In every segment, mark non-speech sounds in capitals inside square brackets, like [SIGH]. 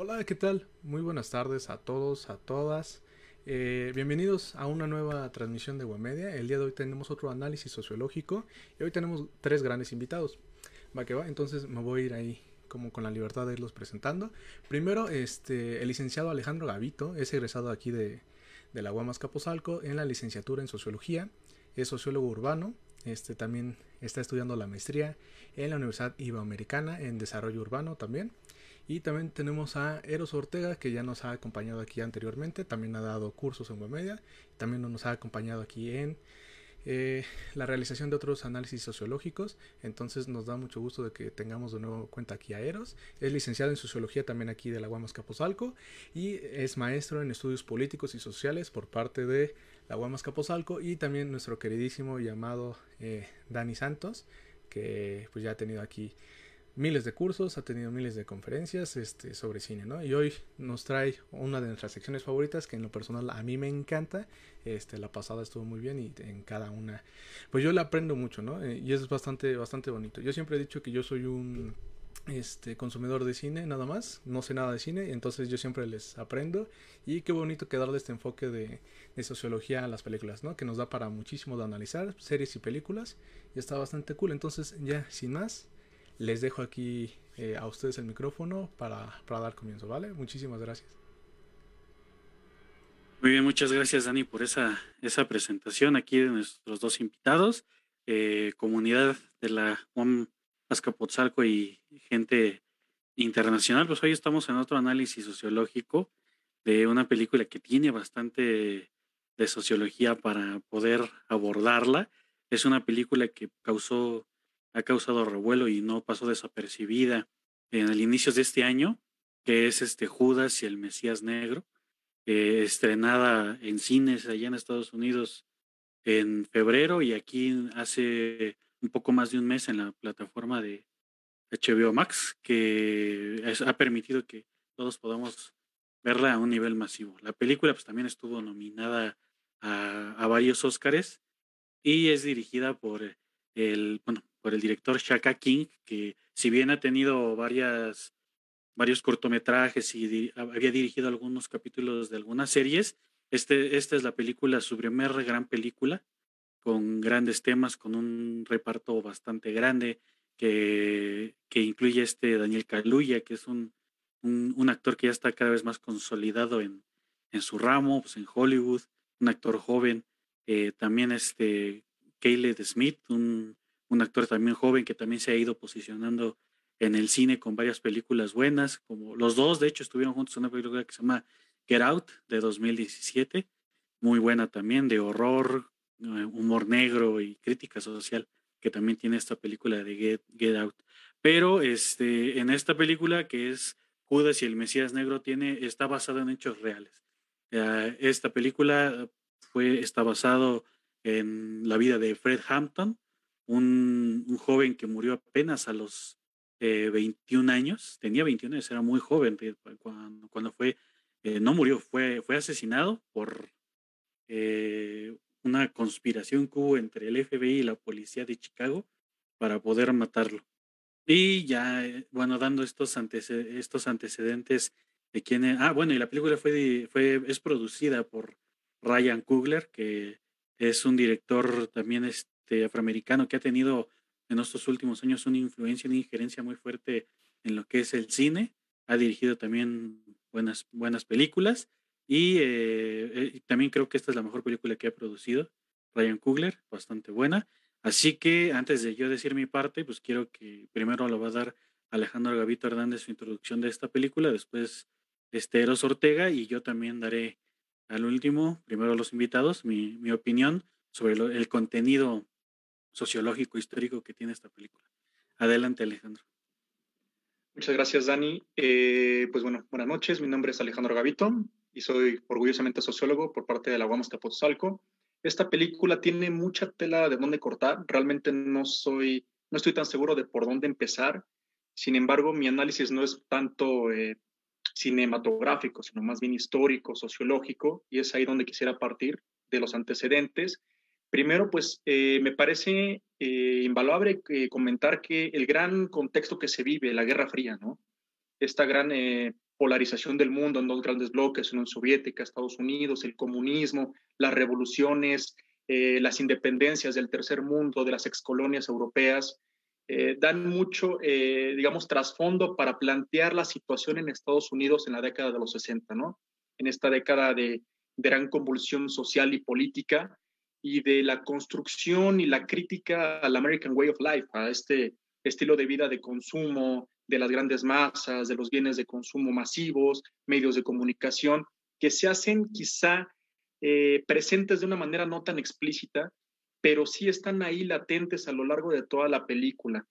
Hola, ¿qué tal? Muy buenas tardes a todos, a todas. Eh, bienvenidos a una nueva transmisión de Guamedia. El día de hoy tenemos otro análisis sociológico y hoy tenemos tres grandes invitados. Va que va, entonces me voy a ir ahí como con la libertad de irlos presentando. Primero, este, el licenciado Alejandro Gavito es egresado aquí de, la Guamas Capozalco en la licenciatura en sociología. Es sociólogo urbano. Este también está estudiando la maestría en la Universidad Iberoamericana en desarrollo urbano también. Y también tenemos a Eros Ortega, que ya nos ha acompañado aquí anteriormente, también ha dado cursos en Webedia, también nos ha acompañado aquí en eh, la realización de otros análisis sociológicos. Entonces nos da mucho gusto de que tengamos de nuevo cuenta aquí a Eros. Es licenciado en sociología también aquí de la Guamas Capozalco y es maestro en estudios políticos y sociales por parte de la Guamas Capozalco y también nuestro queridísimo llamado eh, Dani Santos, que pues ya ha tenido aquí miles de cursos, ha tenido miles de conferencias este, sobre cine, ¿no? Y hoy nos trae una de nuestras secciones favoritas que en lo personal a mí me encanta. Este, la pasada estuvo muy bien y en cada una, pues yo la aprendo mucho, ¿no? Eh, y es bastante, bastante bonito. Yo siempre he dicho que yo soy un este consumidor de cine nada más, no sé nada de cine, entonces yo siempre les aprendo y qué bonito que darle este enfoque de, de, sociología a las películas, ¿no? Que nos da para muchísimo de analizar series y películas y está bastante cool, entonces ya sin más, les dejo aquí eh, a ustedes el micrófono para, para, dar comienzo, ¿vale? Muchísimas gracias. Muy bien, muchas gracias Dani por esa, esa presentación aquí de nuestros dos invitados, eh, comunidad de la Juan Azcapotzalco y gente internacional. Pues hoy estamos en otro análisis sociológico de una película que tiene bastante de sociología para poder abordarla. Es una película que causó ha causado revuelo y no pasó desapercibida en el inicio de este año, que es este Judas y el Mesías Negro, eh, estrenada en cines allá en Estados Unidos en febrero y aquí hace un poco más de un mes en la plataforma de HBO Max, que ha permitido que todos podamos verla a un nivel masivo. La película pues también estuvo nominada a, a varios Óscares y es dirigida por el, bueno, por el director Shaka King, que si bien ha tenido varias, varios cortometrajes y había dirigido algunos capítulos de algunas series, este, esta es la película, su primer gran película, con grandes temas, con un reparto bastante grande, que, que incluye este Daniel Kaluuya, que es un, un, actor que ya está cada vez más consolidado en, en su ramo, pues en Hollywood, un actor joven, eh, también este Caleb Smith, un, un actor también joven que también se ha ido posicionando en el cine con varias películas buenas, como los dos, de hecho, estuvieron juntos en una película que se llama Get Out de 2017, muy buena también, de horror, eh, humor negro y crítica social, que también tiene esta película de Get, Get Out. Pero este, en esta película, que es Judas y el Mesías Negro, tiene, está basada en hechos reales. Eh, esta película fue, está basado en la vida de Fred Hampton, un, joven que murió apenas a los 21 eh, años, tenía 21 años, era muy joven cuando, cuando fue, eh, no murió, fue, fue asesinado por eh, una conspiración que entre el FBI y la policía de Chicago para poder matarlo. Y ya, bueno, dando estos, estos antecedentes de quién ah, bueno, y la película fue, fue, es producida por Ryan Coogler, que es un director también este, afroamericano que ha tenido en estos últimos años una influencia, una injerencia muy fuerte en lo que es el cine. Ha dirigido también buenas, buenas películas y eh, eh, también creo que esta es la mejor película que ha producido Ryan Coogler, bastante buena. Así que antes de yo decir mi parte, pues quiero que primero lo va a dar Alejandro Gavito Hernández su introducción de esta película, después este Eros Ortega y yo también daré al último, primero los invitados, mi, mi opinión sobre el contenido sociológico, histórico que tiene esta película. Adelante, Alejandro. Muchas gracias, Dani. Eh, pues bueno, buenas noches. Mi nombre es Alejandro Gavito y soy orgullosamente sociólogo por parte de la UAM Azcapotzalco. Esta película tiene mucha tela de dónde cortar. Realmente no soy, no estoy tan seguro de por dónde empezar. Sin embargo, mi análisis no es tanto eh, cinematográfico, sino más bien histórico, sociológico, y es ahí donde quisiera partir de los antecedentes Primero, pues eh, me parece eh, invaluable eh, comentar que el gran contexto que se vive, la Guerra Fría, ¿no? esta gran eh, polarización del mundo en dos grandes bloques, Unión Soviética, Estados Unidos, el comunismo, las revoluciones, las independencias del tercer mundo, de las excolonias europeas, dan mucho, digamos, trasfondo para plantear la situación en Estados Unidos en la década de los 60, ¿no? En esta década de, de gran convulsión social y política y de la construcción y la crítica al American Way of Life, a este estilo de vida de consumo, de las grandes masas, de los bienes de consumo masivos, medios de comunicación, que se hacen quizá eh, presentes de una manera no tan explícita, pero sí están ahí latentes a lo largo de toda la película.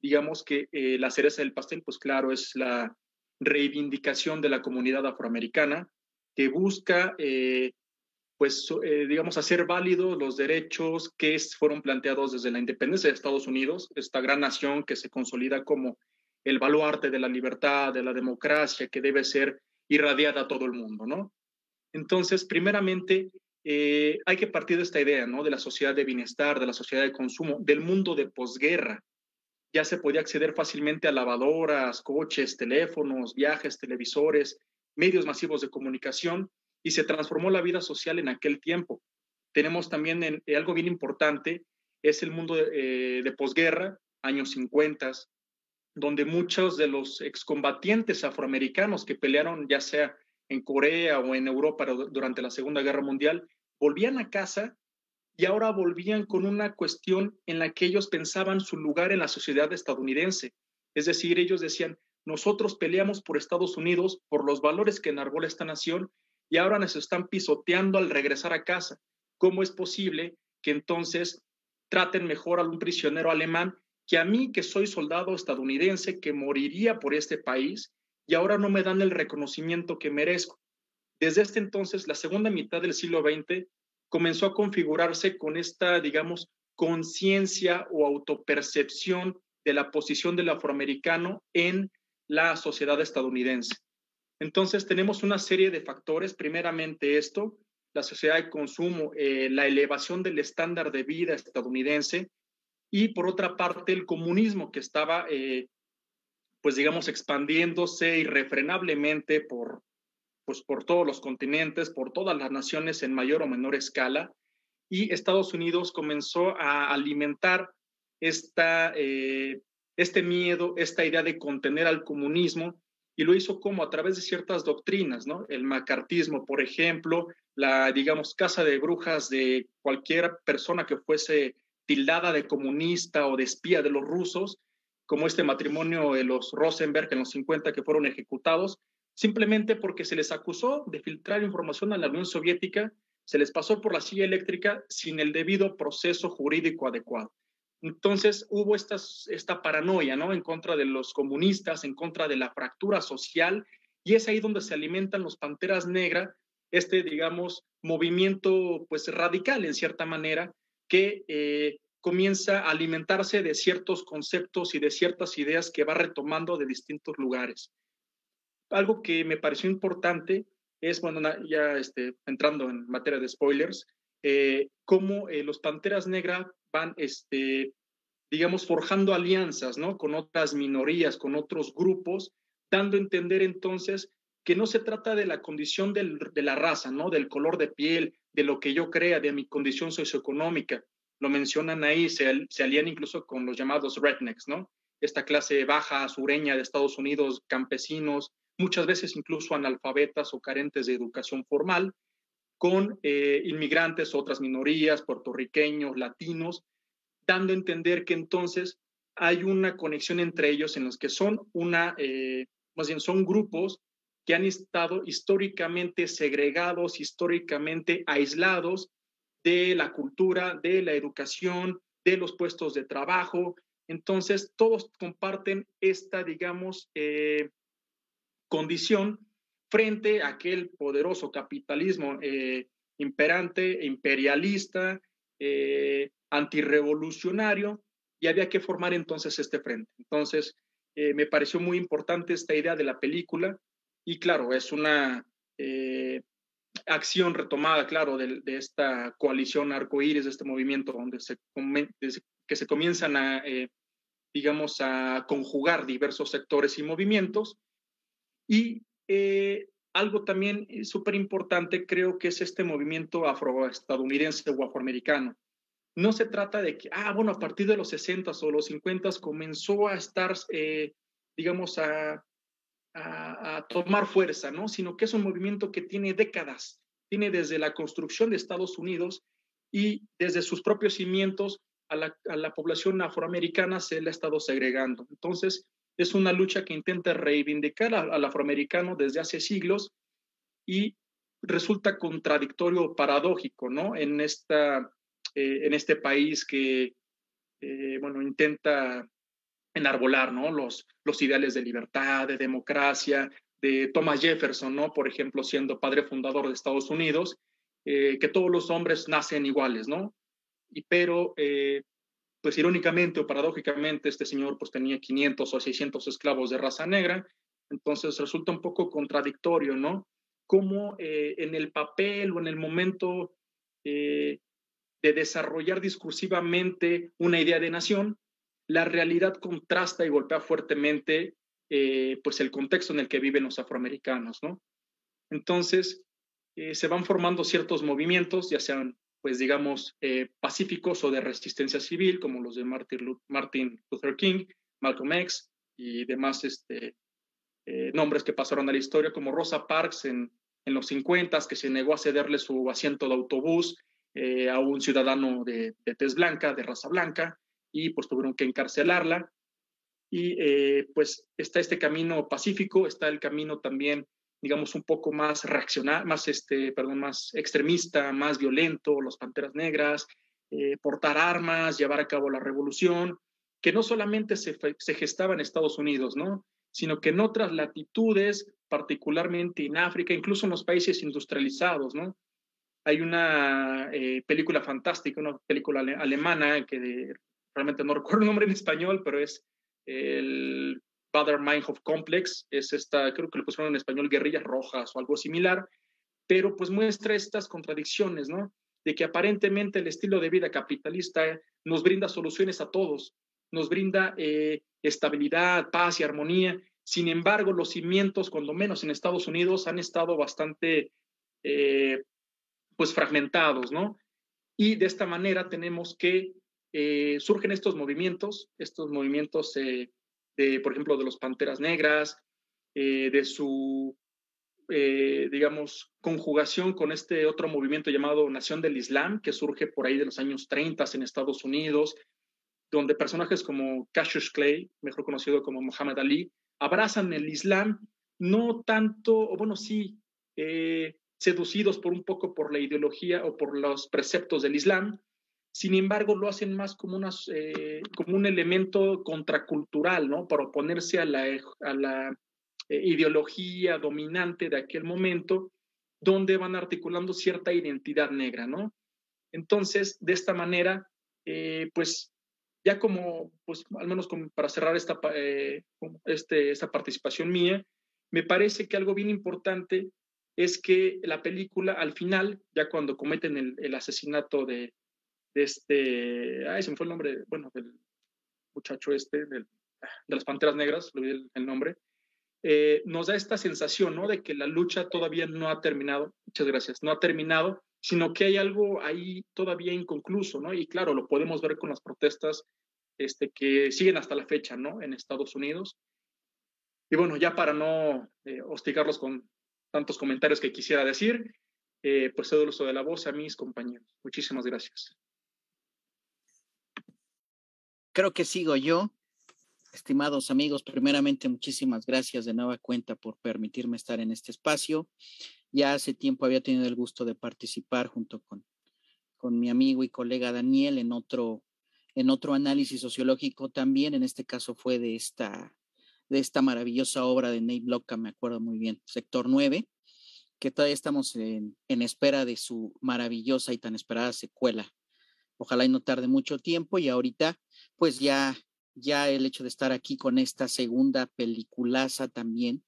Digamos que eh, la cereza del pastel, pues claro, es la reivindicación de la comunidad afroamericana que busca, eh, pues, digamos, hacer válidos los derechos que fueron planteados desde la independencia de Estados Unidos, esta gran nación que se consolida como el baluarte de la libertad, de la democracia, que debe ser irradiada a todo el mundo, ¿no? Entonces, primeramente, eh, hay que partir de esta idea, ¿no? De la sociedad de bienestar, de la sociedad de consumo, del mundo de posguerra. Ya se podía acceder fácilmente a lavadoras, coches, teléfonos, viajes, televisores, medios masivos de comunicación y se transformó la vida social en aquel tiempo. Tenemos también eh, algo bien importante, es el mundo de, eh, de posguerra, años 50, donde muchos de los excombatientes afroamericanos que pelearon ya sea en Corea o en Europa durante la Segunda Guerra Mundial, volvían a casa y ahora volvían con una cuestión en la que ellos pensaban su lugar en la sociedad estadounidense. Es decir, ellos decían, nosotros peleamos por Estados Unidos, por los valores que enarbola esta nación, y ahora nos están pisoteando al regresar a casa. ¿Cómo es posible que entonces traten mejor a un prisionero alemán que a mí, que soy soldado estadounidense, que moriría por este país, y ahora no me dan el reconocimiento que merezco. Desde este entonces, la segunda mitad del siglo XX comenzó a configurarse con esta, digamos, conciencia o autopercepción de la posición del afroamericano en la sociedad estadounidense. Entonces, tenemos una serie de factores, primeramente esto, la sociedad de consumo, eh, la elevación del estándar de vida estadounidense, y por otra parte el comunismo que estaba, eh, pues digamos, expandiéndose irrefrenablemente por, pues, por todos los continentes, por todas las naciones en mayor o menor escala, y Estados Unidos comenzó a alimentar esta, eh, este miedo, esta idea de contener al comunismo, y lo hizo como a través de ciertas doctrinas, ¿no? El macartismo, por ejemplo, la, digamos, casa de brujas de cualquier persona que fuese tildada de comunista o de espía de los rusos, como este matrimonio de los Rosenberg en los 50 que fueron ejecutados, simplemente porque se les acusó de filtrar información a la Unión Soviética, se les pasó por la silla eléctrica sin el debido proceso jurídico adecuado. Entonces hubo esta, esta paranoia ¿no? en contra de los comunistas, en contra de la fractura social, y es ahí donde se alimentan los Panteras Negras, este, digamos, movimiento pues radical en cierta manera, que eh, comienza a alimentarse de ciertos conceptos y de ciertas ideas que va retomando de distintos lugares. Algo que me pareció importante es, bueno, ya este, entrando en materia de spoilers, eh, cómo eh, los Panteras Negras van, este, digamos, forjando alianzas, ¿no? Con otras minorías, con otros grupos, dando a entender entonces que no se trata de la condición de la raza, ¿no? Del color de piel, de lo que yo crea, de mi condición socioeconómica. Lo mencionan ahí, se, se alían incluso con los llamados rednecks, ¿no? Esta clase baja, sureña de Estados Unidos, campesinos, muchas veces incluso analfabetas o carentes de educación formal, con eh, inmigrantes, otras minorías, puertorriqueños, latinos, dando a entender que entonces hay una conexión entre ellos en los que son una, eh, más bien son grupos que han estado históricamente segregados, históricamente aislados de la cultura, de la educación, de los puestos de trabajo. Entonces, todos comparten esta, digamos, eh, condición frente a aquel poderoso capitalismo eh, imperante, imperialista, eh, antirrevolucionario, y había que formar entonces este frente. Entonces, me pareció muy importante esta idea de la película, y claro, es una eh, acción retomada, claro, de, esta coalición arcoíris, de este movimiento donde se, que se comienzan a, eh, digamos, a conjugar diversos sectores y movimientos. Y eh, algo también súper importante creo que es este movimiento afroestadounidense o afroamericano. No se trata de que, ah, bueno, a partir de los 60 o los 50 comenzó a estar, eh, digamos, a, a, tomar fuerza, ¿no? Sino que es un movimiento que tiene décadas, tiene desde la construcción de Estados Unidos y desde sus propios cimientos a la, a la población afroamericana se le ha estado segregando. Entonces, es una lucha que intenta reivindicar al afroamericano desde hace siglos y resulta contradictorio, paradójico, ¿no? En, esta, eh, en este país que, eh, bueno, intenta enarbolar, ¿no? Los, los ideales de libertad, de democracia, de Thomas Jefferson, ¿no? Por ejemplo, siendo padre fundador de Estados Unidos, eh, que todos los hombres nacen iguales, ¿no? Y pero pues irónicamente o paradójicamente este señor pues tenía 500 o 600 esclavos de raza negra, entonces resulta un poco contradictorio, ¿no? Cómo eh, en el papel o en el momento eh, de desarrollar discursivamente una idea de nación, la realidad contrasta y golpea fuertemente eh, pues el contexto en el que viven los afroamericanos, ¿no? Entonces, se van formando ciertos movimientos, ya sean pues digamos, eh, pacíficos o de resistencia civil, como los de Martin Luther King, Malcolm X y demás este, eh, nombres que pasaron a la historia, como Rosa Parks en, en los 50, que se negó a cederle su asiento de autobús eh, a un ciudadano de, de, tez blanca, de raza blanca, y pues tuvieron que encarcelarla. Y pues está este camino pacífico, está el camino también digamos, un poco más reaccionar, más, este, perdón, más extremista, más violento, los Panteras Negras, eh, portar armas, llevar a cabo la revolución, que no solamente se, se, gestaba en Estados Unidos, ¿no? sino que en otras latitudes, particularmente en África, incluso en los países industrializados, ¿no? Hay una eh, película fantástica, una película alemana que realmente no [LAUGHS] recuerdo el nombre en español, pero es el Bader Meinhof Complex, es esta, creo que le pusieron en español guerrillas rojas o algo similar, pero pues muestra estas contradicciones, ¿no? De que aparentemente el estilo de vida capitalista nos brinda soluciones a todos, nos brinda eh, estabilidad, paz y armonía. Sin embargo, los cimientos, cuando menos en Estados Unidos, han estado bastante, eh, pues, fragmentados, ¿no? Y de esta manera tenemos que eh, surgen estos movimientos, estos movimientos de, por ejemplo, de los Panteras Negras, eh, de su, eh, digamos, conjugación con este otro movimiento llamado Nación del Islam, que surge por ahí de los años 30 en Estados Unidos, donde personajes como Cassius Clay, mejor conocido como Muhammad Ali, abrazan el Islam, no tanto, o bueno, sí, eh, seducidos por un poco por la ideología o por los preceptos del Islam, sin embargo, lo hacen más como, unas, eh, como un elemento contracultural, ¿no? Para oponerse a la, a la eh, ideología dominante de aquel momento, donde van articulando cierta identidad negra, ¿no? Entonces, de esta manera, eh, pues ya como, pues al menos para cerrar esta, este, esta participación mía, me parece que algo bien importante es que la película al final, ya cuando cometen el asesinato de, de este, ay, se me fue el nombre, bueno, del muchacho este, del, de las Panteras Negras, le olvidé el, nombre, eh, nos da esta sensación, ¿no? De que la lucha todavía no ha terminado, muchas gracias, no ha terminado, sino que hay algo ahí todavía inconcluso, ¿no? Y claro, lo podemos ver con las protestas este, que siguen hasta la fecha, ¿no? En Estados Unidos. Y bueno, ya para no eh, hostigarlos con tantos comentarios que quisiera decir, eh, pues cedo el uso de la voz a mis compañeros. Muchísimas gracias. Creo que sigo yo. Estimados amigos, primeramente muchísimas gracias de nueva cuenta por permitirme estar en este espacio. Ya hace tiempo había tenido el gusto de participar junto con, con mi amigo y colega Daniel en otro, en otro análisis sociológico también, en este caso fue de esta, de esta maravillosa obra de Nate Block, me acuerdo muy bien, Sector 9, que todavía estamos en, en espera de su maravillosa y tan esperada secuela. Ojalá y no tarde mucho tiempo y ahorita pues ya, ya el hecho de estar aquí con esta segunda peliculaza también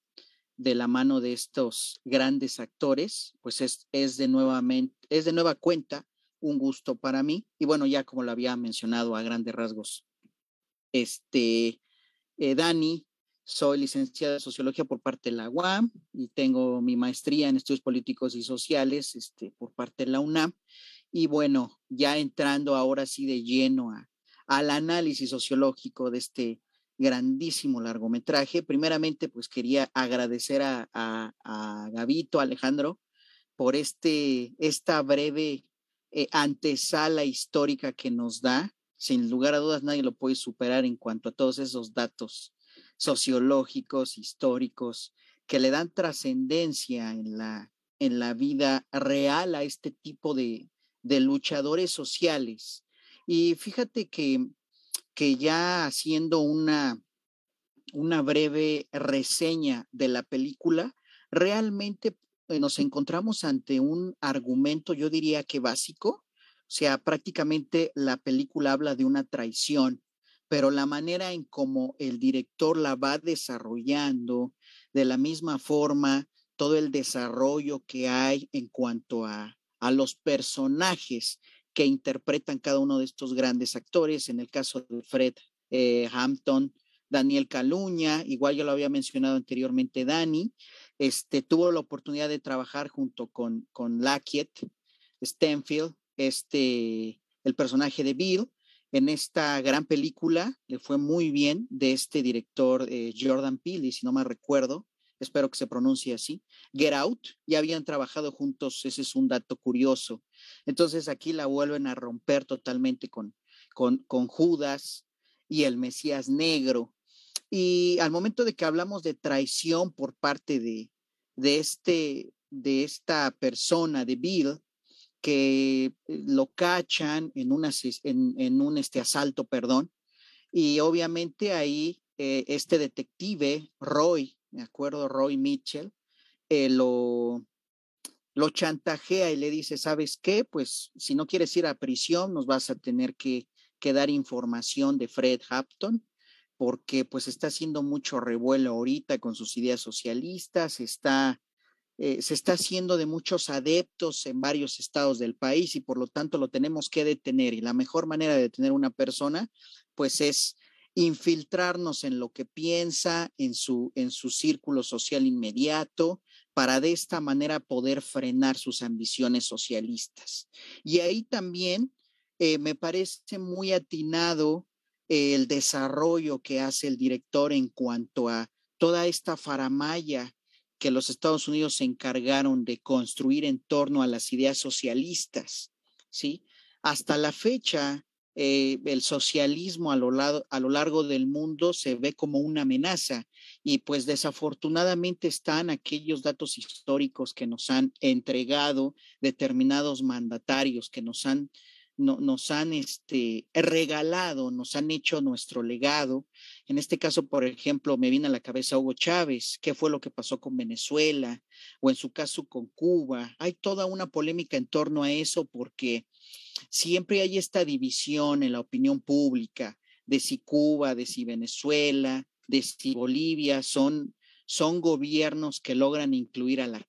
de la mano de estos grandes actores, pues es, es, de nuevamente, es de nueva cuenta un gusto para mí. Y bueno, ya como lo había mencionado a grandes rasgos, este, eh, Dani, soy licenciada en sociología por parte de la UAM y tengo mi maestría en estudios políticos y sociales este, por parte de la UNAM. Y bueno, ya entrando ahora sí de lleno a, al análisis sociológico de este grandísimo largometraje, primeramente pues quería agradecer a, a, Gavito, Alejandro, por este, esta breve eh, antesala histórica que nos da. Sin lugar a dudas, nadie lo puede superar en cuanto a todos esos datos sociológicos, históricos, que le dan trascendencia en la, en la vida real a este tipo de, de luchadores sociales. Y fíjate que, que ya haciendo una, una breve reseña de la película, realmente eh, nos encontramos ante un argumento, yo diría que básico, o sea, prácticamente la película habla de una traición, pero la manera en cómo el director la va desarrollando, de la misma forma, todo el desarrollo que hay en cuanto a, a los personajes que interpretan cada uno de estos grandes actores, en el caso de Fred eh, Hampton, Daniel Caluña, igual ya lo había mencionado anteriormente Dani, este, tuvo la oportunidad de trabajar junto con, con Lackett, Stanfield, este, el personaje de Bill, en esta gran película, le fue muy bien de este director eh, Jordan Peele, si no me recuerdo, espero que se pronuncie así. Get Out, ya habían trabajado juntos, ese es un dato curioso. Entonces aquí la vuelven a romper totalmente con, con, Judas y el Mesías negro. Y al momento de que hablamos de traición por parte de, de, este, de esta persona, de Bill, que lo cachan en, una, en un este asalto, perdón, y obviamente ahí eh, este detective, Roy, me acuerdo, Roy Mitchell, eh, lo, lo chantajea y le dice, ¿sabes qué? Pues si no quieres ir a prisión, nos vas a tener que, que dar información de Fred Hampton, porque pues está haciendo mucho revuelo ahorita con sus ideas socialistas, está, eh, se está haciendo de muchos adeptos en varios estados del país y por lo tanto lo tenemos que detener. Y la mejor manera de detener a una persona, pues es infiltrarnos en lo que piensa, en su, en su círculo social inmediato, para de esta manera poder frenar sus ambiciones socialistas. Y ahí también eh, me parece muy atinado el desarrollo que hace el director en cuanto a toda esta faramaya que los Estados Unidos se encargaron de construir en torno a las ideas socialistas, ¿sí? Hasta la fecha, eh, el socialismo a lo, a lo largo del mundo se ve como una amenaza y pues desafortunadamente están aquellos datos históricos que nos han entregado determinados mandatarios, que nos han, nos han este, regalado, nos han hecho nuestro legado. En este caso, por ejemplo, me viene a la cabeza Hugo Chávez, qué fue lo que pasó con Venezuela o en su caso con Cuba. Hay toda una polémica en torno a eso porque siempre hay esta división en la opinión pública de si Cuba, de si Venezuela, de si Bolivia son, son gobiernos que logran incluir a la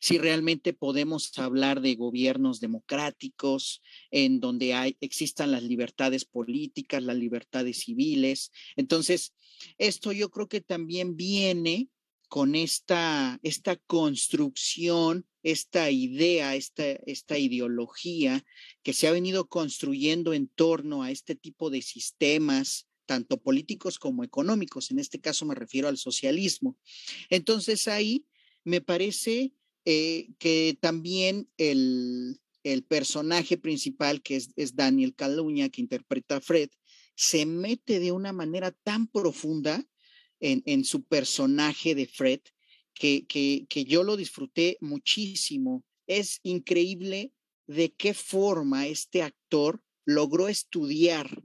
si realmente podemos hablar de gobiernos democráticos en donde hay, existan las libertades políticas, las libertades civiles. Entonces, esto yo creo que también viene con esta, esta construcción, esta idea, esta, esta ideología que se ha venido construyendo en torno a este tipo de sistemas, tanto políticos como económicos. En este caso me refiero al socialismo. Entonces ahí me parece eh, que también el, el, personaje principal, que es, es Daniel Caluña, que interpreta a Fred, se mete de una manera tan profunda en, su personaje de Fred, que, que, yo lo disfruté muchísimo. Es increíble de qué forma este actor logró estudiar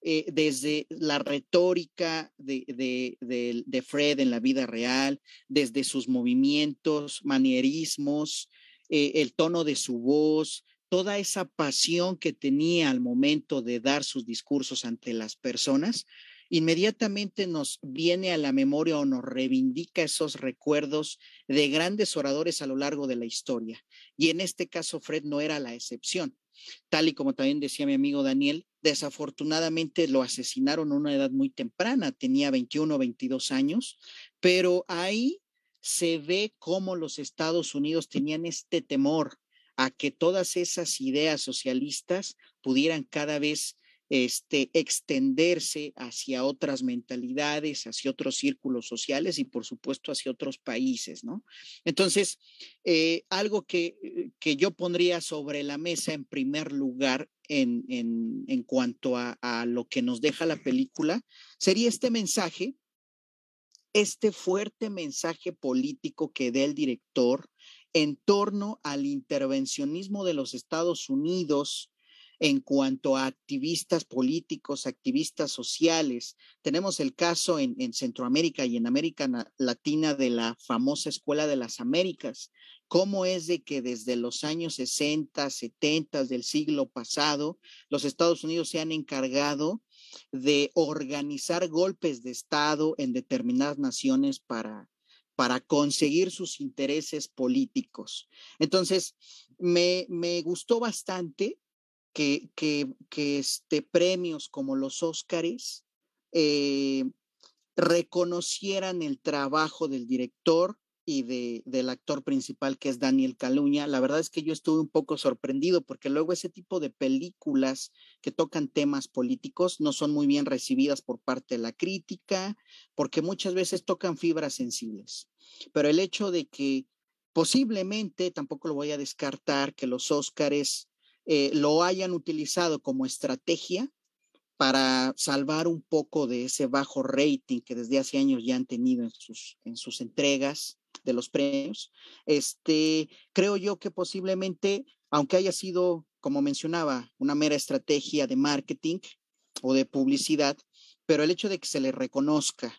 eh, desde la retórica de, de, de, Fred en la vida real, desde sus movimientos, manierismos, eh, el tono de su voz, toda esa pasión que tenía al momento de dar sus discursos ante las personas, inmediatamente nos viene a la memoria o nos reivindica esos recuerdos de grandes oradores a lo largo de la historia. Y en este caso, Fred no era la excepción. tal y como también decía mi amigo Daniel, desafortunadamente lo asesinaron a una edad muy temprana, tenía 21 o 22 años, pero ahí se ve cómo los Estados Unidos tenían este temor a que todas esas ideas socialistas pudieran cada vez este, extenderse hacia otras mentalidades, hacia otros círculos sociales y por supuesto hacia otros países, ¿no? Entonces, eh, algo que, eh, que, yo pondría sobre la mesa en primer lugar en, en, en cuanto a, a lo que nos deja la película sería este mensaje, este fuerte mensaje político que da el director en torno al intervencionismo de los Estados Unidos en cuanto a activistas políticos, activistas sociales. Tenemos el caso en, Centroamérica y en América Latina de la famosa Escuela de las Américas. ¿Cómo es de que desde los años 60, 70 del siglo pasado, los Estados Unidos se han encargado de organizar golpes de Estado en determinadas naciones para, para conseguir sus intereses políticos. Entonces, me, me gustó bastante que, este, premios como los Óscares eh, reconocieran el trabajo del director y de, del actor principal que es Daniel Caluña. La verdad es que yo estuve un poco sorprendido porque luego ese tipo de películas que tocan temas políticos no son muy bien recibidas por parte de la crítica porque muchas veces tocan fibras sensibles. Pero el hecho de que posiblemente, tampoco lo voy a descartar, que los Óscares eh, lo hayan utilizado como estrategia para salvar un poco de ese bajo rating que desde hace años ya han tenido en sus, en sus entregas de los premios. Este, creo yo que posiblemente, aunque haya sido, como mencionaba, una mera estrategia de marketing o de publicidad, pero el hecho de que se le reconozca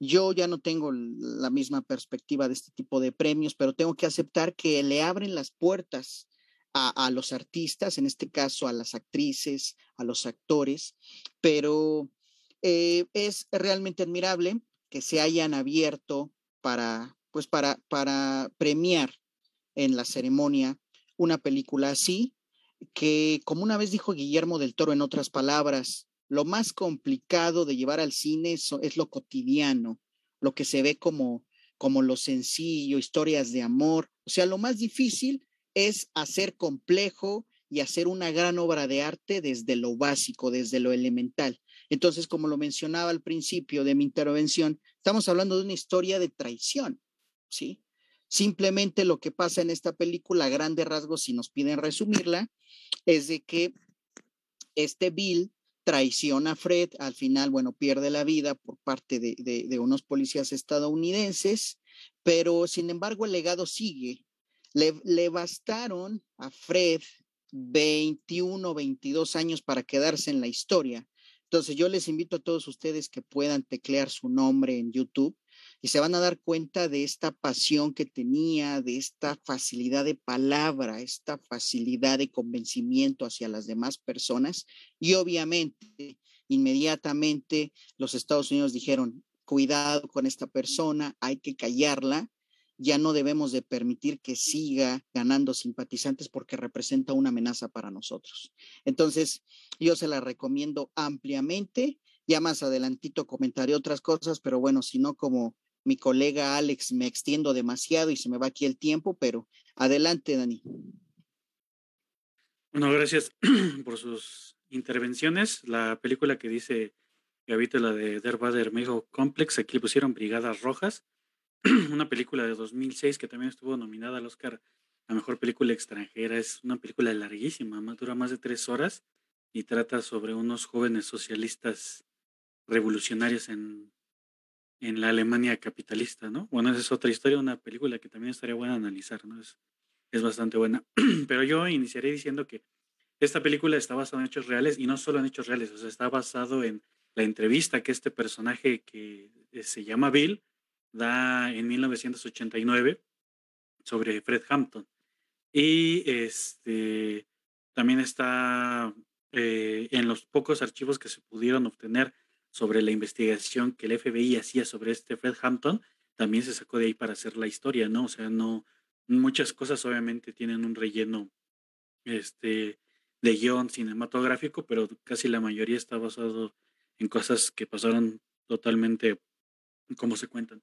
yo ya no tengo la misma perspectiva de este tipo de premios, pero tengo que aceptar que le abren las puertas a, los artistas, en este caso a las actrices, a los actores, pero eh, es realmente admirable que se hayan abierto para, pues para, para premiar en la ceremonia una película así, que como una vez dijo Guillermo del Toro en otras palabras, lo más complicado de llevar al cine es, es lo cotidiano, lo que se ve como, como lo sencillo, historias de amor. O sea, lo más difícil es hacer complejo y hacer una gran obra de arte desde lo básico, desde lo elemental. Entonces, como lo mencionaba al principio de mi intervención, estamos hablando de una historia de traición, ¿sí? Simplemente lo que pasa en esta película, a grandes rasgos, si nos piden resumirla, es de que este Bill traiciona a Fred, al final, bueno, pierde la vida por parte de, de unos policías estadounidenses, pero sin embargo el legado sigue, le, bastaron a Fred 21, 22 años para quedarse en la historia. Entonces yo les invito a todos ustedes que puedan teclear su nombre en YouTube y se van a dar cuenta de esta pasión que tenía, de esta facilidad de palabra, esta facilidad de convencimiento hacia las demás personas. Y obviamente, inmediatamente los Estados Unidos dijeron, cuidado con esta persona, hay que callarla ya no debemos de permitir que siga ganando simpatizantes porque representa una amenaza para nosotros. Entonces, yo se la recomiendo ampliamente. Ya más adelantito comentaré otras cosas, pero bueno, si no, como mi colega Alex, me extiendo demasiado y se me va aquí el tiempo, pero adelante, Dani. Bueno, gracias [CLEARS THROAT] por sus intervenciones. La película que dice Gavito, la de Der Mego Complex, aquí pusieron Brigadas Rojas [CLEARS THROAT] una película de 2006 que también estuvo nominada al Oscar a Mejor Película Extranjera. Es una película larguísima, dura más de tres horas y trata sobre unos jóvenes socialistas revolucionarios en, en la Alemania capitalista, ¿no? Bueno, esa es otra historia, una película que también estaría buena analizar, ¿no? Es, es bastante buena. [CLEARS THROAT] Pero yo iniciaré diciendo que esta película está basada en hechos reales y no solo en hechos reales, o sea, está basado en la entrevista que este personaje que eh, se llama Bill da en 1989 sobre Fred Hampton. Y este, también está eh, en los pocos archivos que se pudieron obtener sobre la investigación que el FBI hacía sobre este Fred Hampton, también se sacó de ahí para hacer la historia, ¿no? O sea, no, muchas cosas obviamente tienen un relleno este, de guion cinematográfico, pero casi la mayoría está basado en cosas que pasaron totalmente como se cuentan.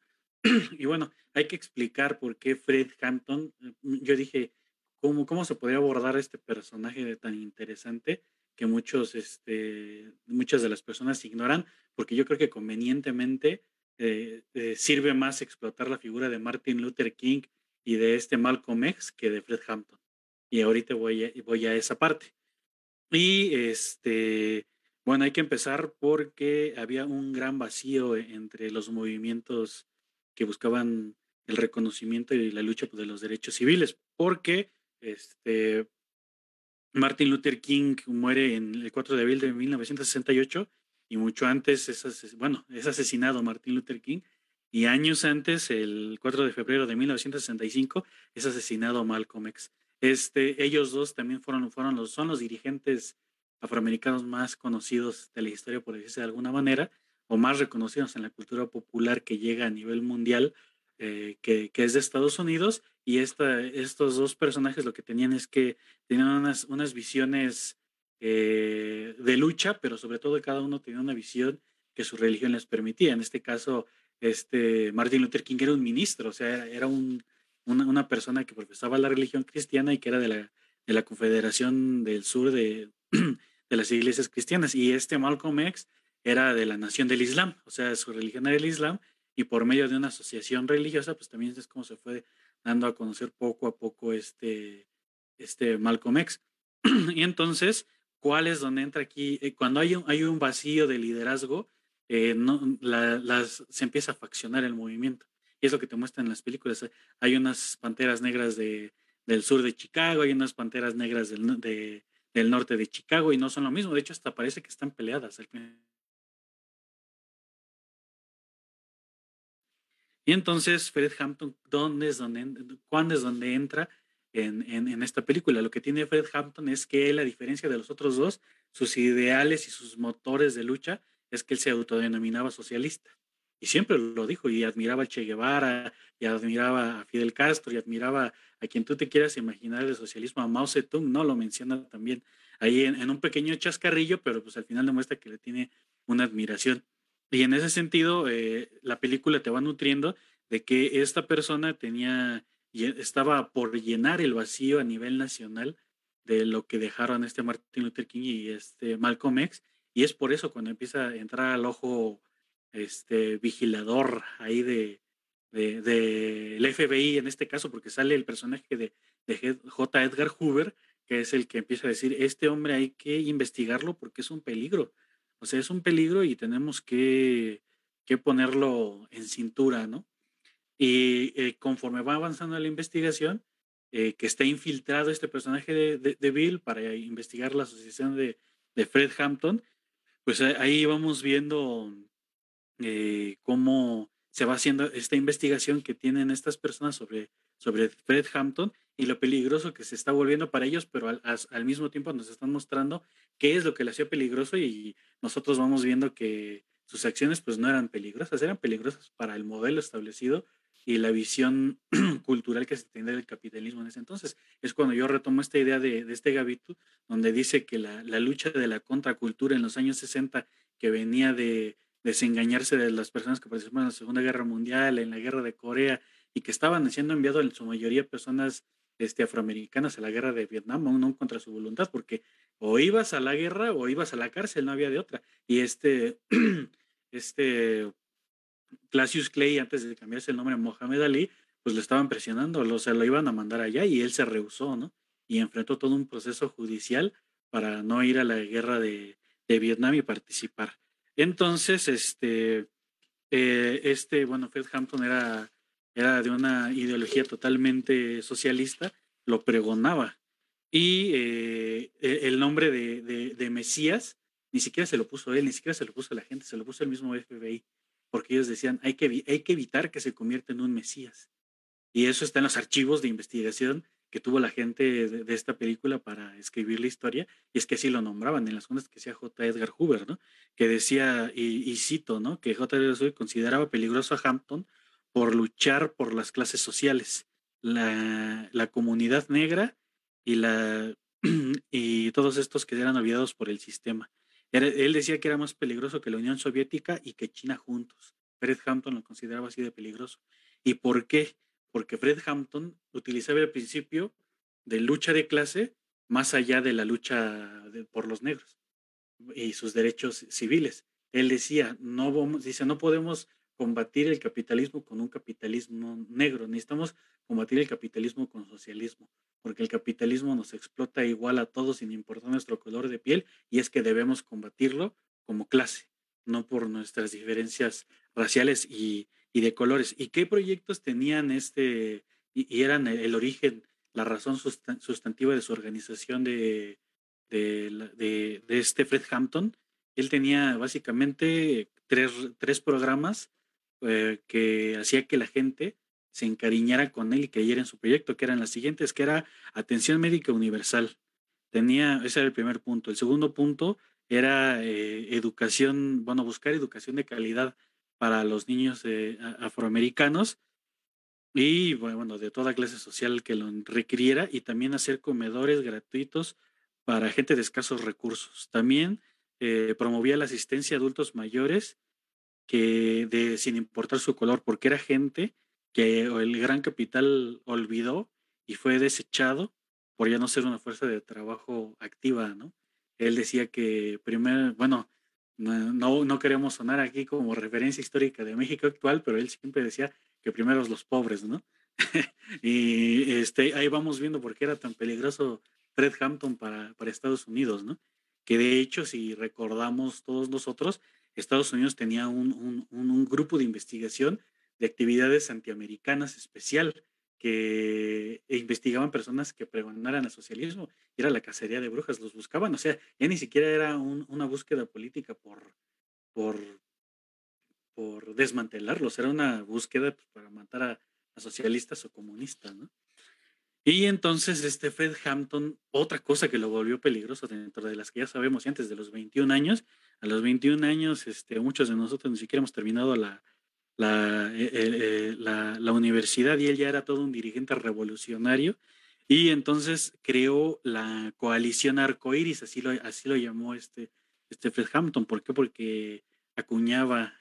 Y bueno, hay que explicar por qué Fred Hampton, eh, yo dije, ¿cómo, cómo se podría abordar este personaje tan interesante que muchos, este, muchas de las personas ignoran, porque yo creo que convenientemente eh, eh, sirve más explotar la figura de Martin Luther King y de este Malcolm X que de Fred Hampton. Y ahorita voy a, voy a esa parte. Y este, bueno, hay que empezar porque había un gran vacío entre los movimientos que buscaban el reconocimiento y la lucha de los derechos civiles, porque este, Martin Luther King muere en el 4 de abril de 1968 y mucho antes es, bueno, es asesinado Martin Luther King y años antes, el 4 de febrero de 1965, es asesinado Malcolm X. Este, ellos dos también fueron, fueron los, son los dirigentes afroamericanos más conocidos de la historia, por decirse de alguna manera, o más reconocidos en la cultura popular que llega a nivel mundial, eh, que, que, es de Estados Unidos. Y esta, estos dos personajes lo que tenían es que tenían unas, unas visiones eh, de lucha, pero sobre todo cada uno tenía una visión que su religión les permitía. En este caso, este Martin Luther King era un ministro, o sea, era, un, una, una, persona que profesaba la religión cristiana y que era de la, de la Confederación del Sur de, [CLEARS THROAT] de las iglesias cristianas. Y este Malcolm X era de la nación del Islam, o sea, su religión era el Islam, y por medio de una asociación religiosa, pues también es como se fue dando a conocer poco a poco este, este Malcolm X. [CLEARS THROAT] y entonces, ¿cuál es donde entra aquí? Eh, cuando hay un, hay un vacío de liderazgo, eh, no, las, se empieza a faccionar el movimiento. Y es lo que te muestran en las películas. Hay unas panteras negras de, del sur de Chicago, hay unas panteras negras del, de, del norte de Chicago y no son lo mismo. De hecho, hasta parece que están peleadas. Y entonces Fred Hampton, ¿dónde es donde, ¿cuándo es donde entra en, en, esta película? Lo que tiene Fred Hampton es que él, a diferencia de los otros dos, sus ideales y sus motores de lucha es que él se autodenominaba socialista. Y siempre lo dijo, y admiraba a Che Guevara, y admiraba a Fidel Castro, y admiraba a quien tú te quieras imaginar del socialismo, a Mao Zedong, no lo menciona también ahí en, un pequeño chascarrillo, pero pues al final demuestra que le tiene una admiración. Y en ese sentido, eh, la película te va nutriendo de que esta persona tenía, estaba por llenar el vacío a nivel nacional de lo que dejaron este Martin Luther King y este Malcolm X, y es por eso cuando empieza a entrar al ojo este vigilador ahí de, del FBI en este caso, porque sale el personaje de, de J. Edgar Hoover, que es el que empieza a decir, este hombre hay que investigarlo porque es un peligro. O sea, es un peligro y tenemos que, que ponerlo en cintura, ¿no? Y eh, conforme va avanzando la investigación, eh, que está infiltrado este personaje de, de, Bill para investigar la asociación de, de Fred Hampton, pues ahí vamos viendo eh, cómo se va haciendo esta investigación que tienen estas personas sobre, sobre Fred Hampton y lo peligroso que se está volviendo para ellos, pero al, al, mismo tiempo nos están mostrando qué es lo que le hacía peligroso y nosotros vamos viendo que sus acciones pues no eran peligrosas, eran peligrosas para el modelo establecido y la visión [CLEARS THROAT] cultural que se tenía del capitalismo en ese entonces. Es cuando yo retomo esta idea de, de este Gavitu, donde dice que la, la, lucha de la contracultura en los años 60, que venía de, desengañarse de las personas que participaron en la Segunda Guerra Mundial, en la Guerra de Corea, y que estaban siendo enviados en su mayoría personas este, afroamericanas a la guerra de Vietnam, no contra su voluntad, porque o ibas a la guerra o ibas a la cárcel, no había de otra. Y este, [CLEARS THROAT] este Clasius Clay, antes de cambiarse el nombre a Mohamed Ali, pues lo estaban presionando, o sea, lo iban a mandar allá y él se rehusó, ¿no? Y enfrentó todo un proceso judicial para no ir a la guerra de, de Vietnam y participar. Entonces, este, eh, este, bueno, Fred Hampton era, era de una ideología totalmente socialista, lo pregonaba. Y eh, e, el nombre de, de, Mesías ni siquiera se lo puso él, ni siquiera se lo puso la gente, se lo puso el mismo FBI, porque ellos decían, hay que, hay que evitar que se convierta en un Mesías. Y eso está en los archivos de investigación que tuvo la gente de, esta película para escribir la historia, y es que así lo nombraban en las juntas que decía J. Edgar Hoover, ¿no? Que decía, y, cito, ¿no? Que J. Edgar Hoover consideraba peligroso a Hampton por luchar por las clases sociales, la, la comunidad negra y la, [CLEARS THROAT] y todos estos que eran olvidados por el sistema. él decía que era más peligroso que la Unión Soviética y que China juntos. Fred Hampton lo consideraba así de peligroso. ¿Y por qué? Porque Fred Hampton utilizaba el principio de lucha de clase más allá de la lucha por los negros y sus derechos civiles. Él decía, no vamos, dice, no podemos combatir el capitalismo con un capitalismo negro, necesitamos combatir el capitalismo con socialismo, porque el capitalismo nos explota igual a todos sin importar nuestro color de piel y es que debemos combatirlo como clase, no por nuestras diferencias raciales y, de colores. ¿Y qué proyectos tenían este y, eran el, origen, la razón sustantiva de su organización de, de, de este Fred Hampton? Él tenía básicamente tres, tres programas eh, que hacía que la gente se encariñara con él y creyera en su proyecto, que eran las siguientes, que era atención médica universal. Tenía, ese era el primer punto. El segundo punto era eh, educación, bueno, buscar educación de calidad para los niños eh, afroamericanos y, bueno, de toda clase social que lo requiriera y también hacer comedores gratuitos para gente de escasos recursos. También promovía la asistencia a adultos mayores que de, sin importar su color, porque era gente que el gran capital olvidó y fue desechado por ya no ser una fuerza de trabajo activa, ¿no? Él decía que primero, bueno, no, no queremos sonar aquí como referencia histórica de México actual, pero él siempre decía que primero los pobres, ¿no? [LAUGHS] y este, ahí vamos viendo por qué era tan peligroso Fred Hampton para, para Estados Unidos, ¿no? Que de hecho, si recordamos todos nosotros, Estados Unidos tenía un, grupo de investigación de actividades antiamericanas especial que investigaban personas que pregonaran el socialismo. Era la cacería de brujas, los buscaban. O sea, ya ni siquiera era una búsqueda política por, por, por desmantelarlos, era una búsqueda pues, para matar a, a, socialistas o comunistas, ¿no? Y entonces este Fred Hampton, otra cosa que lo volvió peligroso dentro de las que ya sabemos antes de los 21 años, a los 21 años este, muchos de nosotros ni siquiera hemos terminado la, la, eh, eh, la, la, universidad y él ya era todo un dirigente revolucionario y entonces creó la coalición arcoíris, así lo, así lo llamó este, este Fred Hampton. ¿Por qué? Porque acuñaba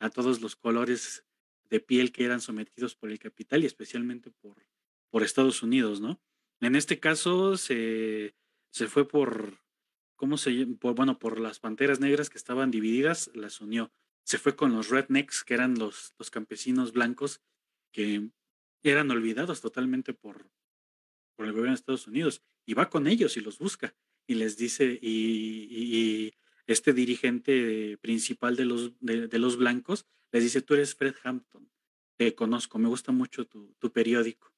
a todos los colores de piel que eran sometidos por el capital y especialmente por, por Estados Unidos, ¿no? En este caso se, se fue por, ¿cómo se por, Bueno, por las panteras negras que estaban divididas, las unió. Se fue con los rednecks, que eran los, los campesinos blancos que eran olvidados totalmente por, por el gobierno de Estados Unidos. Y va con ellos y los busca. Y les dice, y, este dirigente principal de los, de, los blancos les dice, tú eres Fred Hampton, te conozco, me gusta mucho tu, tu periódico.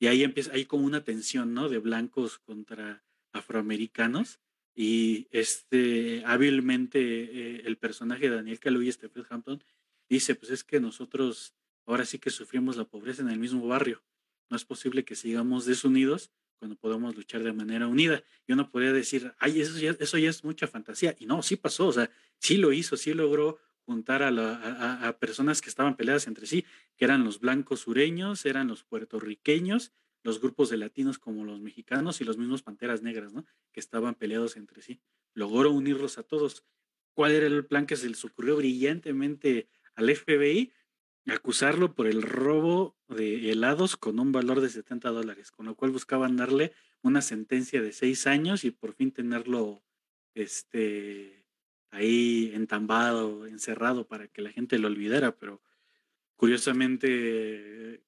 Y ahí empieza, hay como una tensión, ¿no? De blancos contra afroamericanos. Y este, hábilmente eh, el personaje de Daniel Kaluuya, este Fred Hampton, dice, pues es que nosotros ahora sí que sufrimos la pobreza en el mismo barrio. No es posible que sigamos desunidos cuando podemos luchar de manera unida. Y uno podría decir, ay, eso ya, eso ya es mucha fantasía. Y no, sí pasó, o sea, sí lo hizo, sí logró juntar a, a, personas que estaban peleadas entre sí, que eran los blancos sureños, eran los puertorriqueños, los grupos de latinos como los mexicanos y los mismos panteras negras, ¿no? Que estaban peleados entre sí. Logró unirlos a todos. ¿Cuál era el plan que se les ocurrió brillantemente al FBI? Acusarlo por el robo de helados con un valor de 70 dólares, con lo cual buscaban darle una sentencia de seis años y por fin tenerlo este, ahí entambado, encerrado para que la gente lo olvidara, pero curiosamente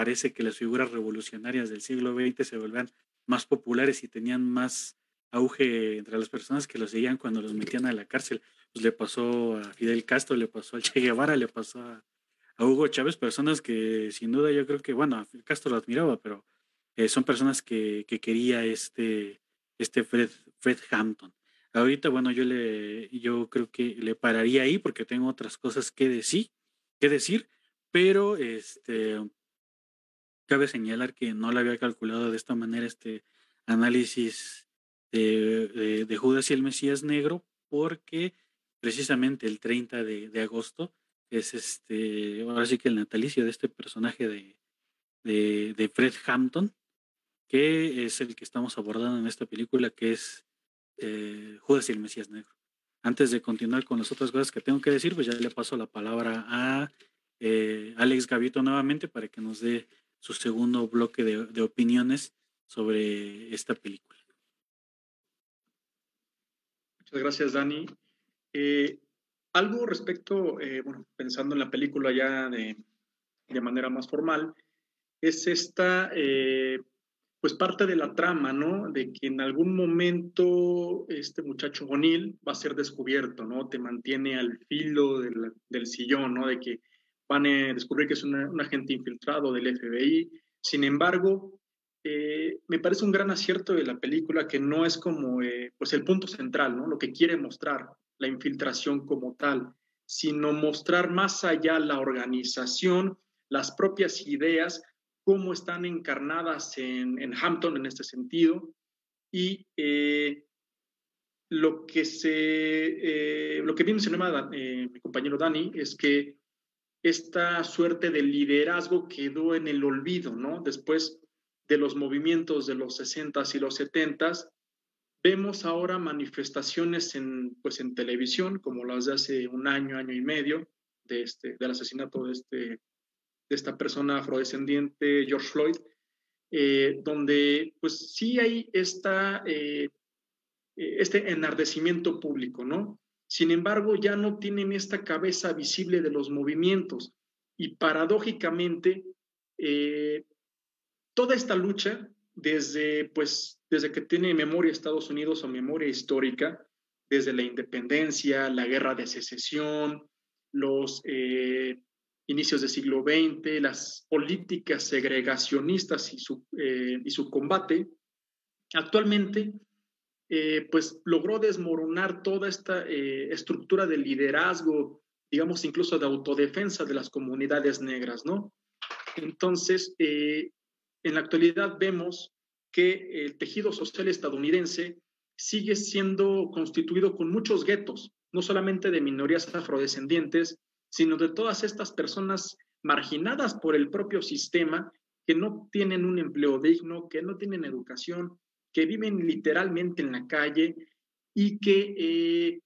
parece que las figuras revolucionarias del siglo XX se volvían más populares y tenían más auge entre las personas que los seguían cuando los metían a la cárcel. Pues le pasó a Fidel Castro, le pasó a Che Guevara, le pasó a, Hugo Chávez, personas que sin duda yo creo que, bueno, a Castro lo admiraba, pero eh, son personas que, que, quería este, este Fred, Fred Hampton. Ahorita, bueno, yo le, yo creo que le pararía ahí porque tengo otras cosas que decir, que decir, pero este cabe señalar que no lo había calculado de esta manera este análisis de, Judas y el Mesías Negro, porque precisamente el 30 de, de, agosto es este, ahora sí que el natalicio de este personaje de, de Fred Hampton, que es el que estamos abordando en esta película, que es eh, Judas y el Mesías Negro. Antes de continuar con las otras cosas que tengo que decir, pues ya le paso la palabra a eh, Alex Gavito nuevamente para que nos dé su segundo bloque de, opiniones sobre esta película. Muchas gracias, Dani. Eh, algo respecto, bueno, pensando en la película ya de, de manera más formal, es esta, eh, pues parte de la trama, ¿no? De que en algún momento este muchacho O'Neill va a ser descubierto, ¿no? Te mantiene al filo del, del sillón, ¿no? De que van a descubrir que es un agente infiltrado del FBI. Sin embargo, eh, me parece un gran acierto de la película que no es como eh, pues el punto central, ¿no? Lo que quiere mostrar, la infiltración como tal, sino mostrar más allá la organización, las propias ideas, cómo están encarnadas en, Hampton en este sentido y eh, lo que se eh, lo que bien mencionaba eh, mi compañero Dani es que esta suerte de liderazgo quedó en el olvido, ¿no? Después de los movimientos de los 60s y los 70s, vemos ahora manifestaciones en, pues, en televisión, como las de hace un año, año y medio, de este, del asesinato de este de esta persona afrodescendiente, George Floyd, eh, donde pues sí hay esta, eh, este enardecimiento público, ¿no? Sin embargo, ya no tienen esta cabeza visible de los movimientos. Y paradójicamente eh, toda esta lucha desde pues desde que tiene memoria Estados Unidos o memoria histórica, desde la independencia, la guerra de secesión, los inicios del siglo XX, las políticas segregacionistas y su, eh, y su combate, actualmente eh, pues logró desmoronar toda esta eh, estructura de liderazgo, digamos incluso de autodefensa de las comunidades negras, ¿no? Entonces, en la actualidad vemos que el tejido social estadounidense sigue siendo constituido con muchos guetos, no solamente de minorías afrodescendientes, sino de todas estas personas marginadas por el propio sistema, que no tienen un empleo digno, que no tienen educación, que viven literalmente en la calle y que eh,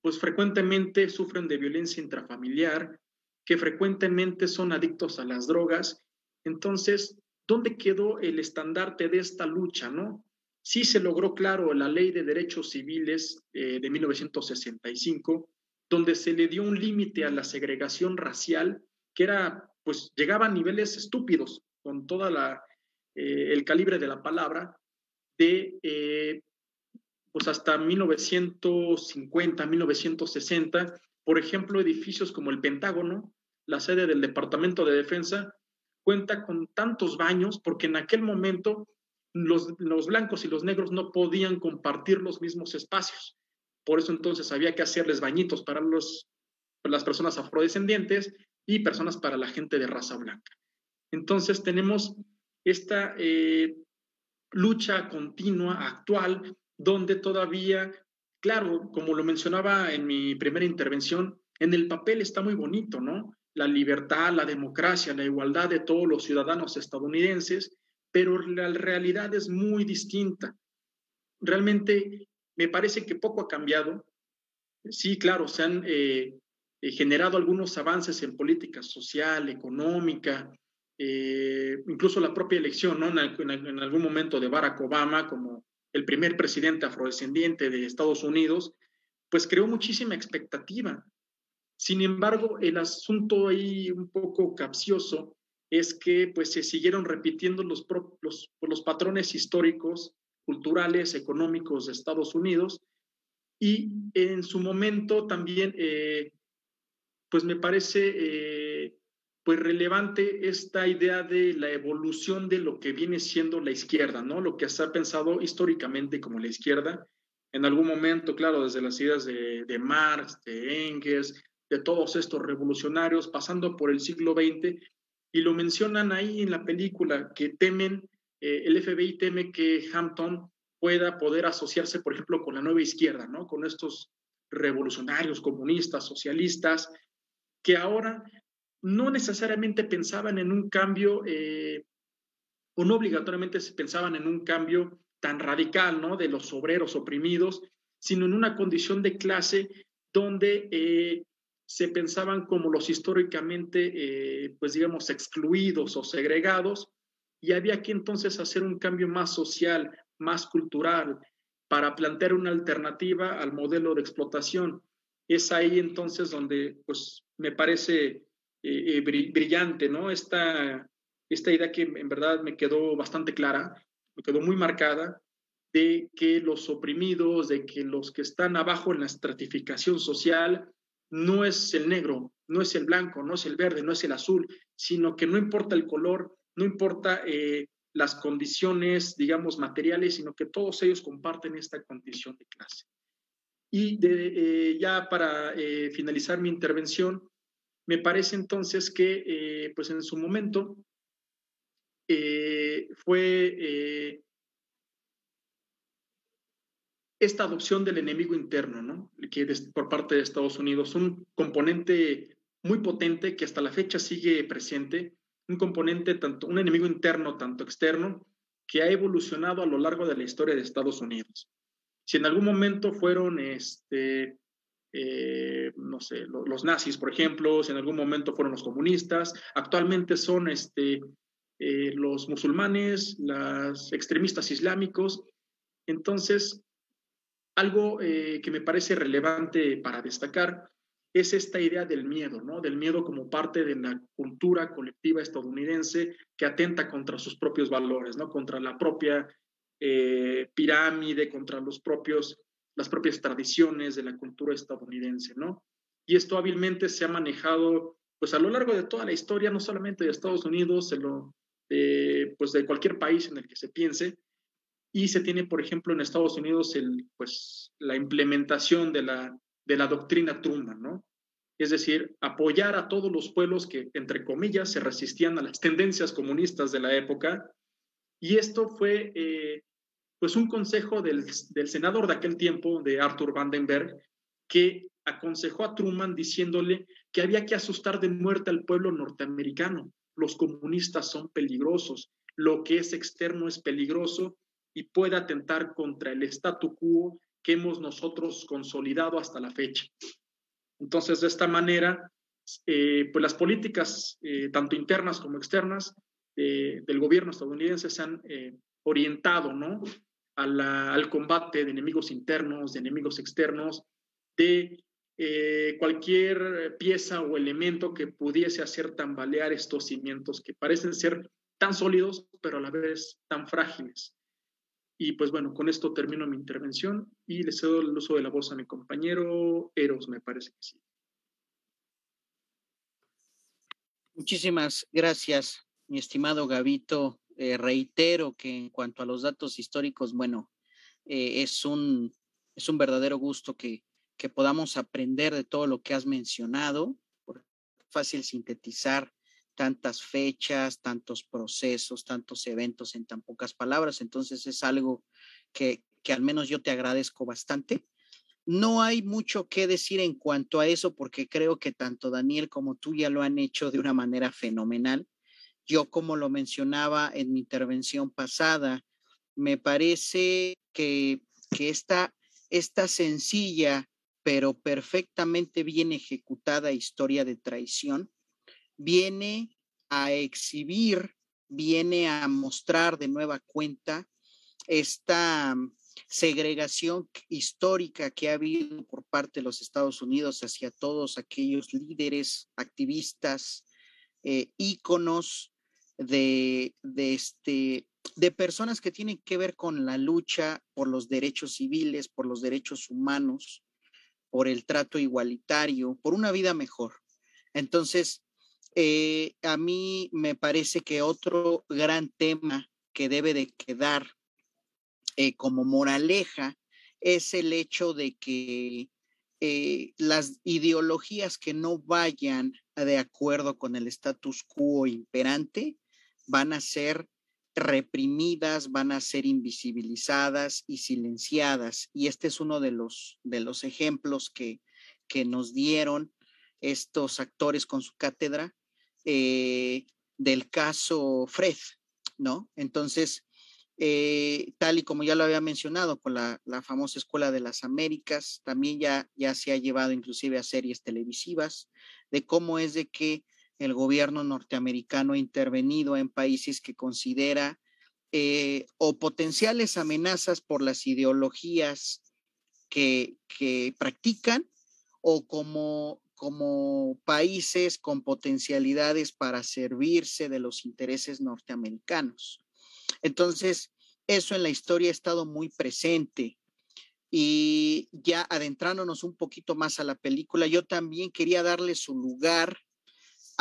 pues frecuentemente sufren de violencia intrafamiliar, que frecuentemente son adictos a las drogas. Entonces, ¿dónde quedó el estandarte de esta lucha, no? Sí se logró, claro, la ley de derechos civiles eh, de 1965, donde se le dio un límite a la segregación racial que era, pues llegaba a niveles estúpidos con toda la, eh, el calibre de la palabra, de eh, pues hasta 1950, 1960, por ejemplo, edificios como el Pentágono, la sede del Departamento de Defensa, cuenta con tantos baños porque en aquel momento los, los blancos y los negros no podían compartir los mismos espacios. Por eso entonces había que hacerles bañitos para los, las personas afrodescendientes y personas para la gente de raza blanca. Entonces tenemos esta eh, lucha continua, actual, donde todavía, claro, como lo mencionaba en mi primera intervención, en el papel está muy bonito, ¿no? La libertad, la democracia, la igualdad de todos los ciudadanos estadounidenses, pero la realidad es muy distinta. Realmente me parece que poco ha cambiado. Sí, claro, se han eh, eh, generado algunos avances en política social, económica, eh, incluso la propia elección, ¿no? En, algún momento de Barack Obama como el primer presidente afrodescendiente de Estados Unidos, pues creó muchísima expectativa. Sin embargo, el asunto ahí un poco capcioso es que pues se siguieron repitiendo los, los, los patrones históricos culturales, económicos de Estados Unidos. Y en su momento también, eh, pues me parece eh, pues relevante esta idea de la evolución de lo que viene siendo la izquierda, ¿no? Lo que se ha pensado históricamente como la izquierda. En algún momento, claro, desde las ideas de, Marx, de Engels, de todos estos revolucionarios, pasando por el siglo XX, y lo mencionan ahí en la película, que temen eh, el FBI teme que Hampton pueda poder asociarse, por ejemplo, con la nueva izquierda, ¿no? Con estos revolucionarios, comunistas, socialistas, que ahora no necesariamente pensaban en un cambio, eh, o no obligatoriamente pensaban en un cambio tan radical, ¿no? De los obreros oprimidos, sino en una condición de clase donde eh, se pensaban como los históricamente, eh, pues digamos, excluidos o segregados, y había que entonces hacer un cambio más social, más cultural, para plantear una alternativa al modelo de explotación. Es ahí entonces donde, pues, me parece brillante, ¿no? Esta, esta idea que en verdad me quedó bastante clara, me quedó muy marcada, de que los oprimidos, de que los que están abajo en la estratificación social, no es el negro, no es el blanco, no es el verde, no es el azul, sino que no importa el color, no importa eh, las condiciones, digamos, materiales, sino que todos ellos comparten esta condición de clase. Y eh, ya para eh, finalizar mi intervención, me parece entonces que, pues en su momento, fue esta adopción del enemigo interno, ¿no? que por parte de Estados Unidos, un componente muy potente que hasta la fecha sigue presente, un componente tanto, un enemigo interno tanto externo, que ha evolucionado a lo largo de la historia de Estados Unidos. Si en algún momento fueron, este, eh, no sé, los, nazis, por ejemplo, si en algún momento fueron los comunistas, actualmente son este, eh, los musulmanes, los extremistas islámicos. Entonces, algo eh, que me parece relevante para destacar es esta idea del miedo, ¿no? Del miedo como parte de la cultura colectiva estadounidense que atenta contra sus propios valores, ¿no? Contra la propia pirámide, contra los propios, las propias tradiciones de la cultura estadounidense, ¿no? Y esto hábilmente se ha manejado, pues a lo largo de toda la historia, no solamente de Estados Unidos, pues de cualquier país en el que se piense, y se tiene, por ejemplo, en Estados Unidos pues, la implementación de la, de la doctrina Truman, ¿no? Es decir, apoyar a todos los pueblos que, entre comillas, se resistían a las tendencias comunistas de la época. Y esto fue, eh, pues, un consejo del, senador de aquel tiempo, de Arthur Vandenberg, que aconsejó a Truman diciéndole que había que asustar de muerte al pueblo norteamericano. Los comunistas son peligrosos, lo que es externo es peligroso y puede atentar contra el statu quo que hemos nosotros consolidado hasta la fecha. Entonces, de esta manera, eh, pues las políticas, eh, tanto internas como externas, eh, del gobierno estadounidense se han orientado ¿no? Al combate de enemigos internos, de enemigos externos, de cualquier pieza o elemento que pudiese hacer tambalear estos cimientos que parecen ser tan sólidos, pero a la vez tan frágiles. Y pues bueno, con esto termino mi intervención y le cedo el uso de la voz a mi compañero Eros, me parece que sí. Muchísimas gracias, mi estimado Gavito. Eh, reitero que en cuanto a los datos históricos, bueno, eh, es, un, es un verdadero gusto que, que podamos aprender de todo lo que has mencionado. Fácil sintetizar tantas fechas, tantos procesos, tantos eventos en tan pocas palabras. Entonces es algo que, que al menos yo te agradezco bastante. No hay mucho que decir en cuanto a eso porque creo que tanto Daniel como tú ya lo han hecho de una manera fenomenal. Yo, como lo mencionaba en mi intervención pasada, me parece que, que esta, esta sencilla pero perfectamente bien ejecutada historia de traición viene a exhibir, viene a mostrar de nueva cuenta esta segregación histórica que ha habido por parte de los Estados Unidos hacia todos aquellos líderes, activistas, eh, íconos de, este, de personas que tienen que ver con la lucha por los derechos civiles, por los derechos humanos, por el trato igualitario, por una vida mejor. Entonces, eh, a mí me parece que otro gran tema que debe de quedar eh, como moraleja es el hecho de que eh, las ideologías que no vayan de acuerdo con el status quo imperante van a ser reprimidas, van a ser invisibilizadas y silenciadas. Y este es uno de los, de los ejemplos que, que nos dieron estos actores con su cátedra eh, del caso Fred, ¿no? Entonces, eh, tal y como ya lo había mencionado con la, famosa Escuela de las Américas, también ya, ya se ha llevado inclusive a series televisivas de cómo es de que el gobierno norteamericano ha intervenido en países que considera eh, o potenciales amenazas por las ideologías que, que practican o como, como países con potencialidades para servirse de los intereses norteamericanos. Entonces, eso en la historia ha estado muy presente. Y ya adentrándonos un poquito más a la película, yo también quería darle su lugar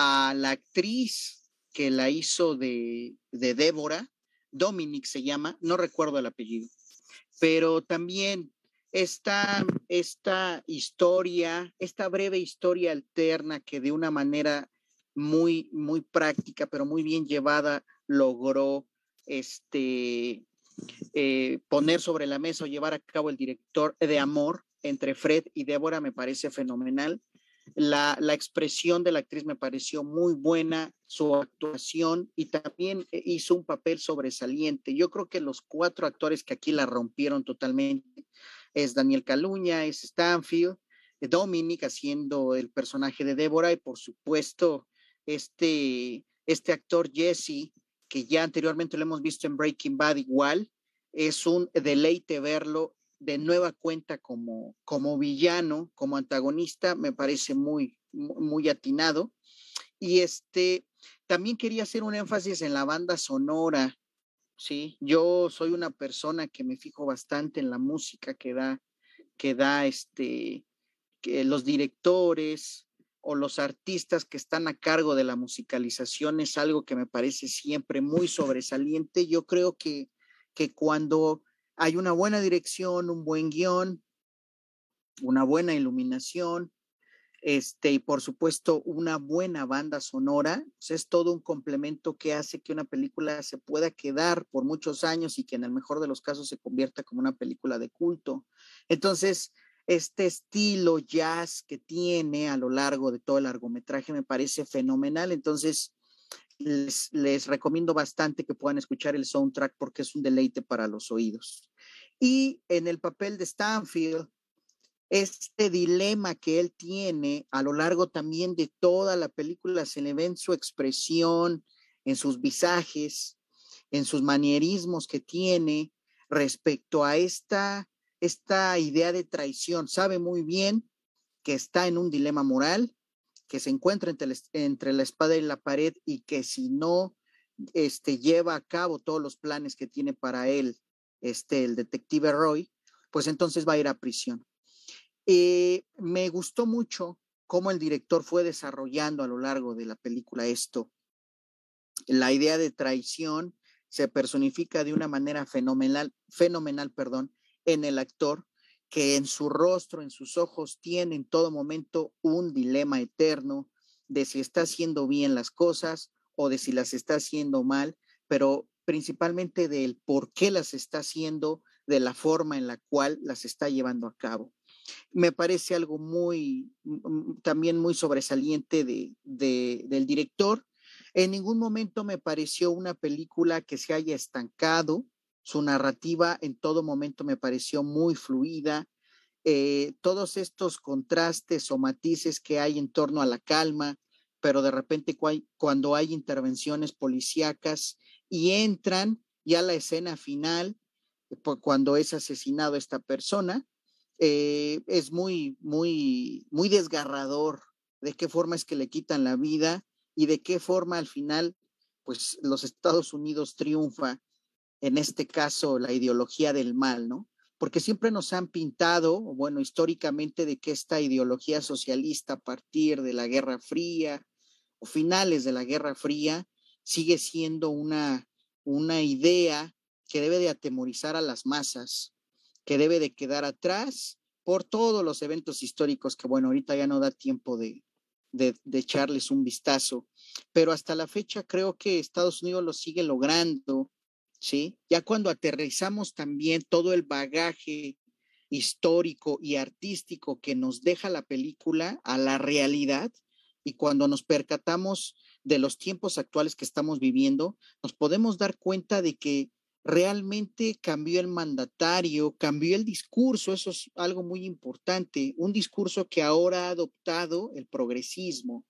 a la actriz que la hizo de, de Débora, Dominic se llama, no recuerdo el apellido, pero también esta, esta historia, esta breve historia alterna que de una manera muy, muy práctica, pero muy bien llevada, logró este, eh, poner sobre la mesa o llevar a cabo el director de amor entre Fred y Débora me parece fenomenal. La, la, expresión de la actriz me pareció muy buena, su actuación y también hizo un papel sobresaliente. Yo creo que los cuatro actores que aquí la rompieron totalmente es Daniel Caluña, es Stanfield, Dominic haciendo el personaje de Débora y por supuesto este, este actor Jesse que ya anteriormente lo hemos visto en Breaking Bad igual. Es un deleite verlo de nueva cuenta como, como villano, como antagonista, me parece muy, muy atinado. Y este, también quería hacer un énfasis en la banda sonora, ¿sí? Yo soy una persona que me fijo bastante en la música que da, que da este, que los directores, o los artistas que están a cargo de la musicalización es algo que me parece siempre muy sobresaliente. Yo creo que, que cuando hay una buena dirección, un buen guion, una buena iluminación, este, y por supuesto una buena banda sonora, pues es todo un complemento que hace que una película se pueda quedar por muchos años y que en el mejor de los casos se convierta como una película de culto. Entonces, este estilo jazz que tiene a lo largo de todo el largometraje me parece fenomenal. Entonces, les, recomiendo bastante que puedan escuchar el soundtrack porque es un deleite para los oídos. Y en el papel de Stanfield, este dilema que él tiene a lo largo también de toda la película se le ve en su expresión, en sus visajes, en sus manierismos que tiene respecto a esta esta idea de traición. Sabe muy bien que está en un dilema moral, que se encuentra entre, la espada y la pared y que si no este, lleva a cabo todos los planes que tiene para él este, el detective Roy, pues entonces va a ir a prisión. Eh, me gustó mucho cómo el director fue desarrollando a lo largo de la película esto. La idea de traición se personifica de una manera fenomenal, fenomenal, perdón, en el actor que en su rostro, en sus ojos, tiene en todo momento un dilema eterno de si está haciendo bien las cosas o de si las está haciendo mal, pero principalmente del por qué las está haciendo, de la forma en la cual las está llevando a cabo. Me parece algo muy, también muy sobresaliente de, del director. En ningún momento me pareció una película que se haya estancado, su narrativa en todo momento me pareció muy fluida. Eh, todos estos contrastes o matices que hay en torno a la calma, pero de repente cuando hay intervenciones policíacas y entran ya la escena final, cuando es asesinado esta persona, eh, es muy, muy, muy desgarrador de qué forma es que le quitan la vida y de qué forma al final, pues los Estados Unidos triunfa en este caso, la ideología del mal, ¿no? Porque siempre nos han pintado, bueno, históricamente, de que esta ideología socialista a partir de la Guerra Fría o finales de la Guerra Fría sigue siendo una, una idea que debe de atemorizar a las masas, que debe de quedar atrás por todos los eventos históricos que, bueno, ahorita ya no da tiempo de, de, de, echarles un vistazo, pero hasta la fecha creo que Estados Unidos lo sigue logrando ¿sí? Ya cuando aterrizamos también todo el bagaje histórico y artístico que nos deja la película a la realidad y cuando nos percatamos de los tiempos actuales que estamos viviendo, nos podemos dar cuenta de que realmente cambió el mandatario, cambió el discurso, eso es algo muy importante, un discurso que ahora ha adoptado el progresismo,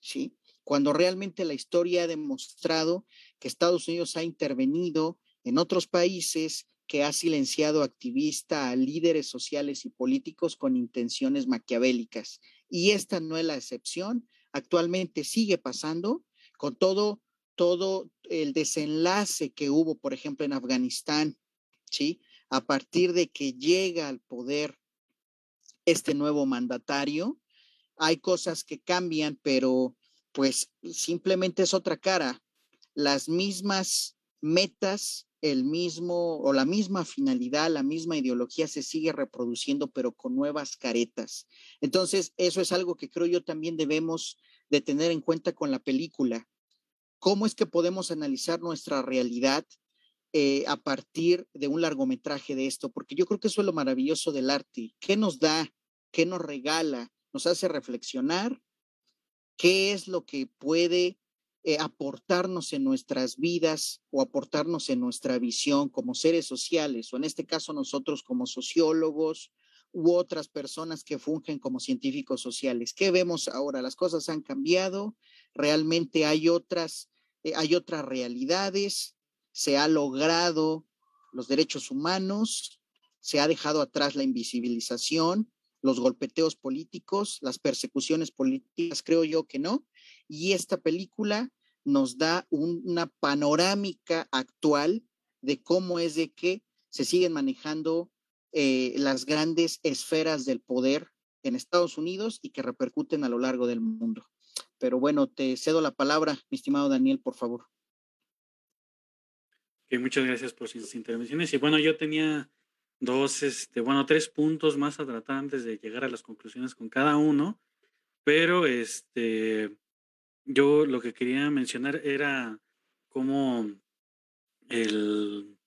¿sí? Cuando realmente la historia ha demostrado que Estados Unidos ha intervenido en otros países, que ha silenciado activistas, líderes sociales y políticos con intenciones maquiavélicas. Y esta no es la excepción. Actualmente sigue pasando con todo todo el desenlace que hubo, por ejemplo, en Afganistán, ¿sí? A partir de que llega al poder este nuevo mandatario, hay cosas que cambian, pero pues simplemente es otra cara. Las mismas metas, el mismo o la misma finalidad, la misma ideología se sigue reproduciendo, pero con nuevas caretas. Entonces, eso es algo que creo yo también debemos de tener en cuenta con la película cómo es que podemos analizar nuestra realidad eh, a partir de un largometraje de esto, porque yo creo que eso es lo maravilloso del arte. ¿Qué nos da? ¿Qué nos regala? ¿Nos hace reflexionar? ¿Qué es lo que puede eh, aportarnos en nuestras vidas o aportarnos en nuestra visión como seres sociales, o en este caso nosotros como sociólogos u otras personas que fungen como científicos sociales? ¿Qué vemos ahora? Las cosas han cambiado, realmente hay otras eh, hay otras realidades, se ha logrado los derechos humanos, se ha dejado atrás la invisibilización, los golpeteos políticos, las persecuciones políticas, creo yo que no. Y esta película nos da una panorámica actual de cómo es de que se siguen manejando eh, las grandes esferas del poder en Estados Unidos y que repercuten a lo largo del mundo. Pero bueno, te cedo la palabra, mi estimado Daniel, por favor. muchas gracias por sus intervenciones. Y bueno, yo tenía dos, este, bueno, tres puntos más a tratar antes de llegar a las conclusiones con cada uno. Pero este, yo lo que quería mencionar era cómo el,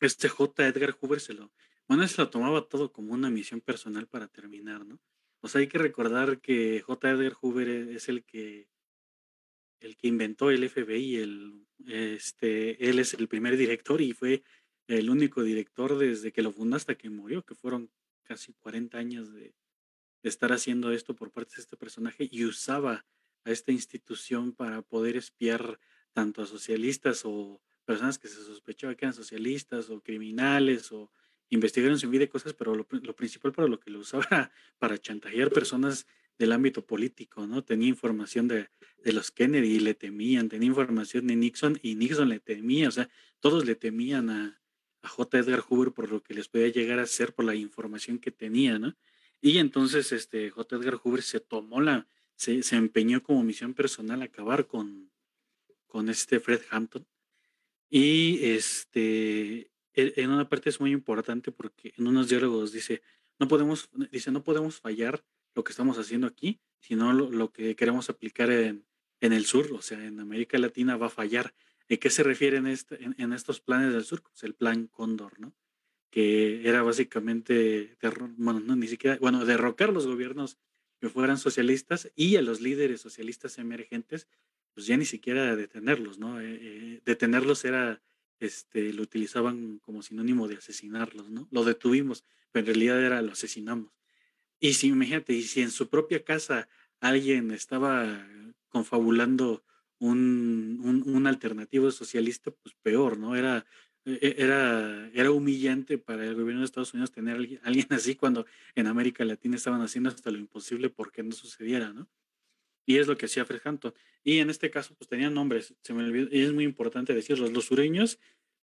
este J. Edgar Hoover se lo, bueno, se lo tomaba todo como una misión personal para terminar, ¿no? O sea, hay que recordar que J. Edgar Hoover e, es el que el que inventó el FBI, el, este, él es el primer director y fue el único director desde que lo fundó hasta que murió, que fueron casi 40 años de, estar haciendo esto por parte de este personaje y usaba a esta institución para poder espiar tanto a socialistas o personas que se sospechaba que eran socialistas o criminales o investigaron su vida y cosas, pero lo, principal para lo que lo usaba era [LAUGHS] para chantajear personas del ámbito político, ¿no? Tenía información de, de, los Kennedy y le temían, tenía información de Nixon y Nixon le temía, o sea, todos le temían a, a J. Edgar Hoover por lo que les podía llegar a hacer, por la información que tenía, ¿no? Y entonces este, J. Edgar Hoover se tomó la, se, se empeñó como misión personal a acabar con, con este Fred Hampton. Y este, e, en una parte es muy importante porque en unos diálogos dice, no podemos, dice, no podemos fallar lo que estamos haciendo aquí, sino lo, que queremos aplicar en, en, el sur, o sea, en América Latina va a fallar. ¿En qué se refiere en, este, en, estos planes del sur? Pues el plan Cóndor, ¿no? Que era básicamente, bueno, no, ni siquiera, bueno, derrocar los gobiernos que fueran socialistas y a los líderes socialistas emergentes, pues ya ni siquiera detenerlos, ¿no? Eh, eh, detenerlos era este, lo utilizaban como sinónimo de asesinarlos, ¿no? Lo detuvimos, pero en realidad era lo asesinamos. Y si, imagínate, y si en su propia casa alguien estaba confabulando un, un, alternativo socialista, pues peor, ¿no? Era, e, e, era, era humillante para el gobierno de Estados Unidos tener alguien así cuando en América Latina estaban haciendo hasta lo imposible porque no sucediera, ¿no? Y es lo que hacía Fred. Y en este caso, pues tenían nombres, se me olvidó, y es muy importante decirlos. Los sureños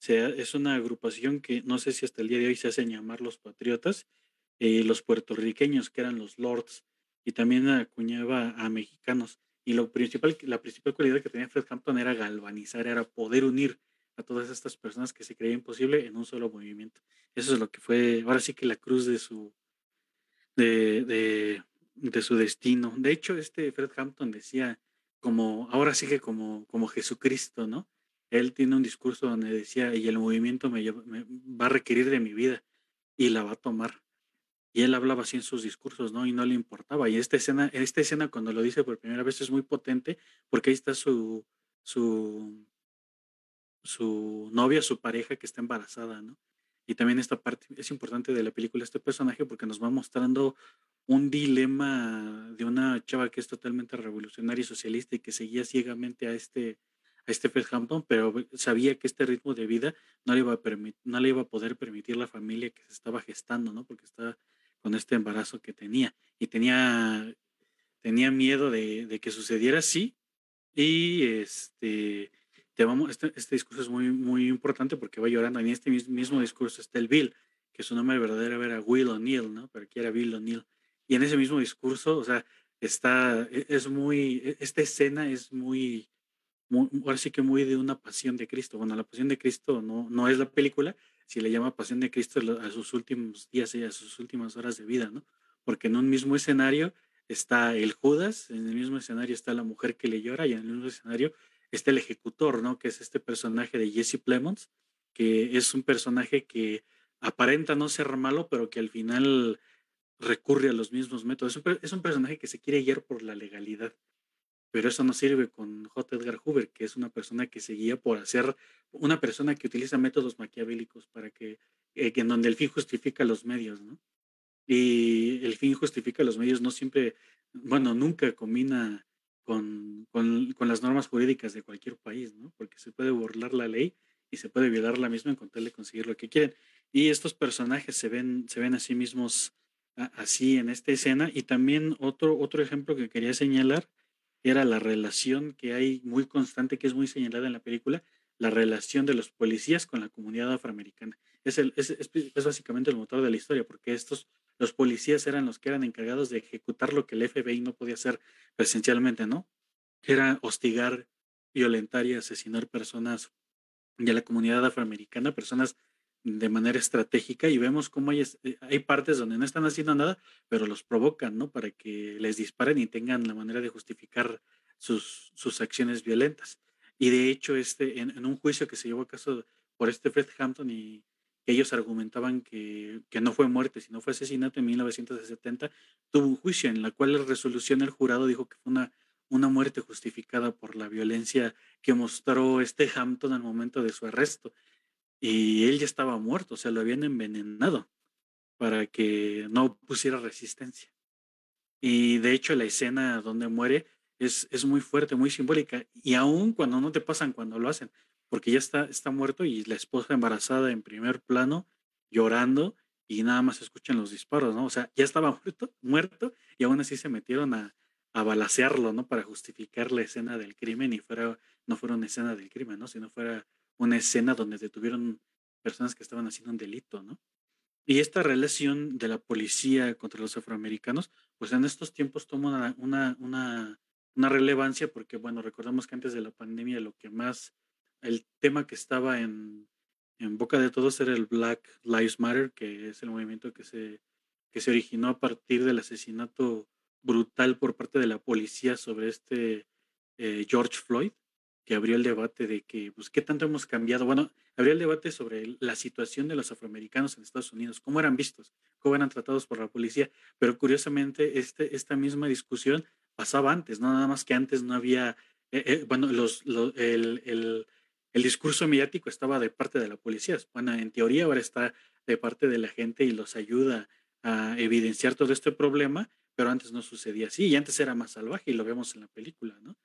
es una agrupación que no sé si hasta el día de hoy se hacen llamar los patriotas, eh, los puertorriqueños, que eran los lords, y también acuñaba a mexicanos. Y lo principal, la principal cualidad que tenía Fred Hampton era galvanizar, era poder unir a todas estas personas que se creían imposible en un solo movimiento. Eso es lo que fue, ahora sí que la cruz de su, de, de, su destino. De hecho, este Fred Hampton decía, como, ahora sí que como, como Jesucristo, ¿no? Él tiene un discurso donde decía, y el movimiento me, va a requerir de mi vida y la va a tomar. Y él hablaba así en sus discursos, ¿no? Y no le importaba. Y esta escena, esta escena cuando lo dice por primera vez es muy potente porque ahí está su, su, su novia, su pareja que está embarazada, ¿no? Y también esta parte es importante de la película, este personaje, porque nos va mostrando un dilema de una chava que es totalmente revolucionaria y socialista y que seguía ciegamente a este, a este Hampton, pero sabía que este ritmo de vida no le iba a, no le iba a poder permitir la familia que se estaba gestando, ¿no? Porque estaba con este embarazo que tenía y tenía, tenía miedo de, que sucediera así y este vamos, este, este, discurso es muy, muy importante porque va llorando. En este mismo discurso está el Bill, que su nombre verdadero era Will O'Neill, ¿no? Pero aquí era Bill O'Neill. Y en ese mismo discurso, o sea, está, e, es muy, e, esta escena es muy, muy, ahora sí que muy de una pasión de Cristo. Bueno, la pasión de Cristo no, no es la película, si le llama pasión de Cristo a sus últimos días y a sus últimas horas de vida, ¿no? Porque en un mismo escenario está el Judas, en el mismo escenario está la mujer que le llora y en el mismo escenario está el ejecutor, ¿no? Que es este personaje de Jesse Plemons, que es un personaje que aparenta no ser malo, pero que al final recurre a los mismos métodos. Es un, personaje que se quiere guiar por la legalidad, pero eso no sirve con J. Edgar Hoover, que es una persona que se guía por hacer, una persona que utiliza métodos maquiavélicos para que, eh, en donde el fin justifica los medios, ¿no? Y el fin justifica los medios no siempre, bueno, nunca combina con, con, las normas jurídicas de cualquier país, ¿no? Porque se puede burlar la ley y se puede violar la misma en con de conseguir lo que quieren. Y estos personajes se ven, se ven a sí mismos así en esta escena. Y también otro, otro ejemplo que quería señalar era la relación que hay muy constante, que es muy señalada en la película, la relación de los policías con la comunidad afroamericana. Es, el, es, es, básicamente el motor de la historia, porque estos, los policías eran los que eran encargados de ejecutar lo que el FBI no podía hacer presencialmente, ¿no? Era hostigar, violentar y asesinar personas de la comunidad afroamericana, personas de manera estratégica y vemos cómo hay, eh, hay partes donde no están haciendo nada, pero los provocan, ¿no? Para que les disparen y tengan la manera de justificar sus, sus acciones violentas. Y de hecho, este, en, un juicio que se llevó a caso por este Fred Hampton y ellos argumentaban que, que, no fue muerte, sino fue asesinato en 1970, tuvo un juicio en la cual la resolución del jurado dijo que fue una, una muerte justificada por la violencia que mostró este Hampton al momento de su arresto. Y él ya estaba muerto, o sea, lo habían envenenado para que no pusiera resistencia. Y de hecho la escena donde muere es, es muy fuerte, muy simbólica. Y aún cuando no te pasan, cuando lo hacen, porque ya está, está muerto y la esposa embarazada en primer plano, llorando, y nada más escuchan los disparos, ¿no? O sea, ya estaba [LAUGHS] muerto, muerto, y aún así se metieron a, a balasearlo, ¿no? Para justificar la escena del crimen y fuera, no fuera una escena del crimen, ¿no? Sino fuera una escena donde detuvieron personas que estaban haciendo un delito, ¿no? Y esta relación de la policía contra los afroamericanos, pues en estos tiempos toma una, relevancia porque, bueno, recordamos que antes de la pandemia lo que más, el tema que estaba en, en boca de todos era el Black Lives Matter, que es el movimiento que se, que se originó a partir del asesinato brutal por parte de la policía sobre este eh, George Floyd, que abrió el debate de que, pues, ¿qué tanto hemos cambiado? Bueno, abrió el debate sobre la situación de los afroamericanos en Estados Unidos, cómo eran vistos, cómo eran tratados por la policía, pero curiosamente este, esta misma discusión pasaba antes, ¿no? Nada más que antes no había, eh, eh, bueno, los, el, el, el, discurso mediático estaba de parte de la policía. Bueno, en teoría ahora está de parte de la gente y los ayuda a evidenciar todo este problema, pero antes no sucedía así y antes era más salvaje y lo vemos en la película, ¿no?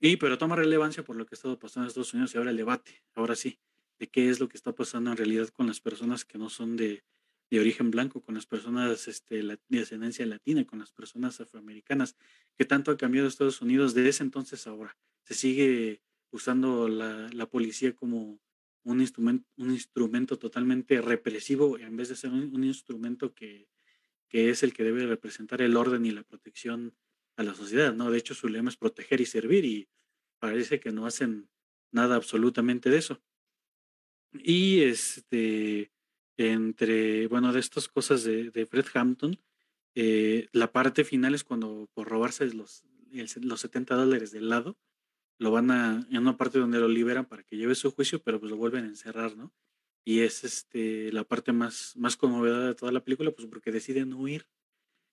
Y pero toma relevancia por lo que ha estado pasando en Estados Unidos y ahora el debate, ahora sí, de qué es lo que está pasando en realidad con las personas que no son de, de origen blanco, con las personas este, de ascendencia latina, con las personas afroamericanas, que tanto ha cambiado Estados Unidos de ese entonces ahora. Se sigue usando la, la policía como un instrumento, un instrumento totalmente represivo en vez de ser un, instrumento que, que, es el que debe representar el orden y la protección a la sociedad, ¿no? De hecho, su lema es proteger y servir y parece que no hacen nada absolutamente de eso. Y este, entre, bueno, de estas cosas de, Fred Hampton, eh, la parte final es cuando por robarse los, los 70 dólares del lado, lo van a, en una parte donde lo liberan para que lleve su juicio, pero pues lo vuelven a encerrar, ¿no? y es este la parte más, más conmovedora de toda la película, pues porque deciden huir.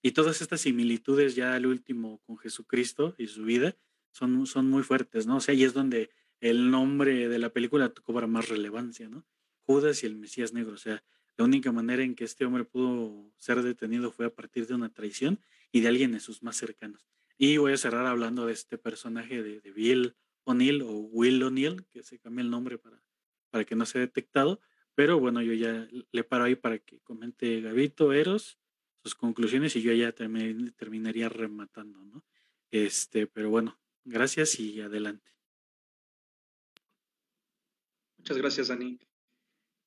Y todas estas similitudes ya al último con Jesucristo y su vida son, son muy fuertes, ¿no? O sea, ahí es donde el nombre de la película cobra más relevancia, ¿no? Judas y el Mesías Negro, o sea, la única manera en que este hombre pudo ser detenido fue a partir de una traición y de alguien de sus más cercanos. Y voy a cerrar hablando de este personaje de, Bill O'Neill o Will O'Neill, que se cambia el nombre para, para que no sea detectado, pero bueno, yo ya le paro ahí para que comente Gavito, Eros, sus conclusiones y yo ya terminaría rematando, ¿no? Este, pero bueno, gracias y adelante. Muchas gracias, Dani.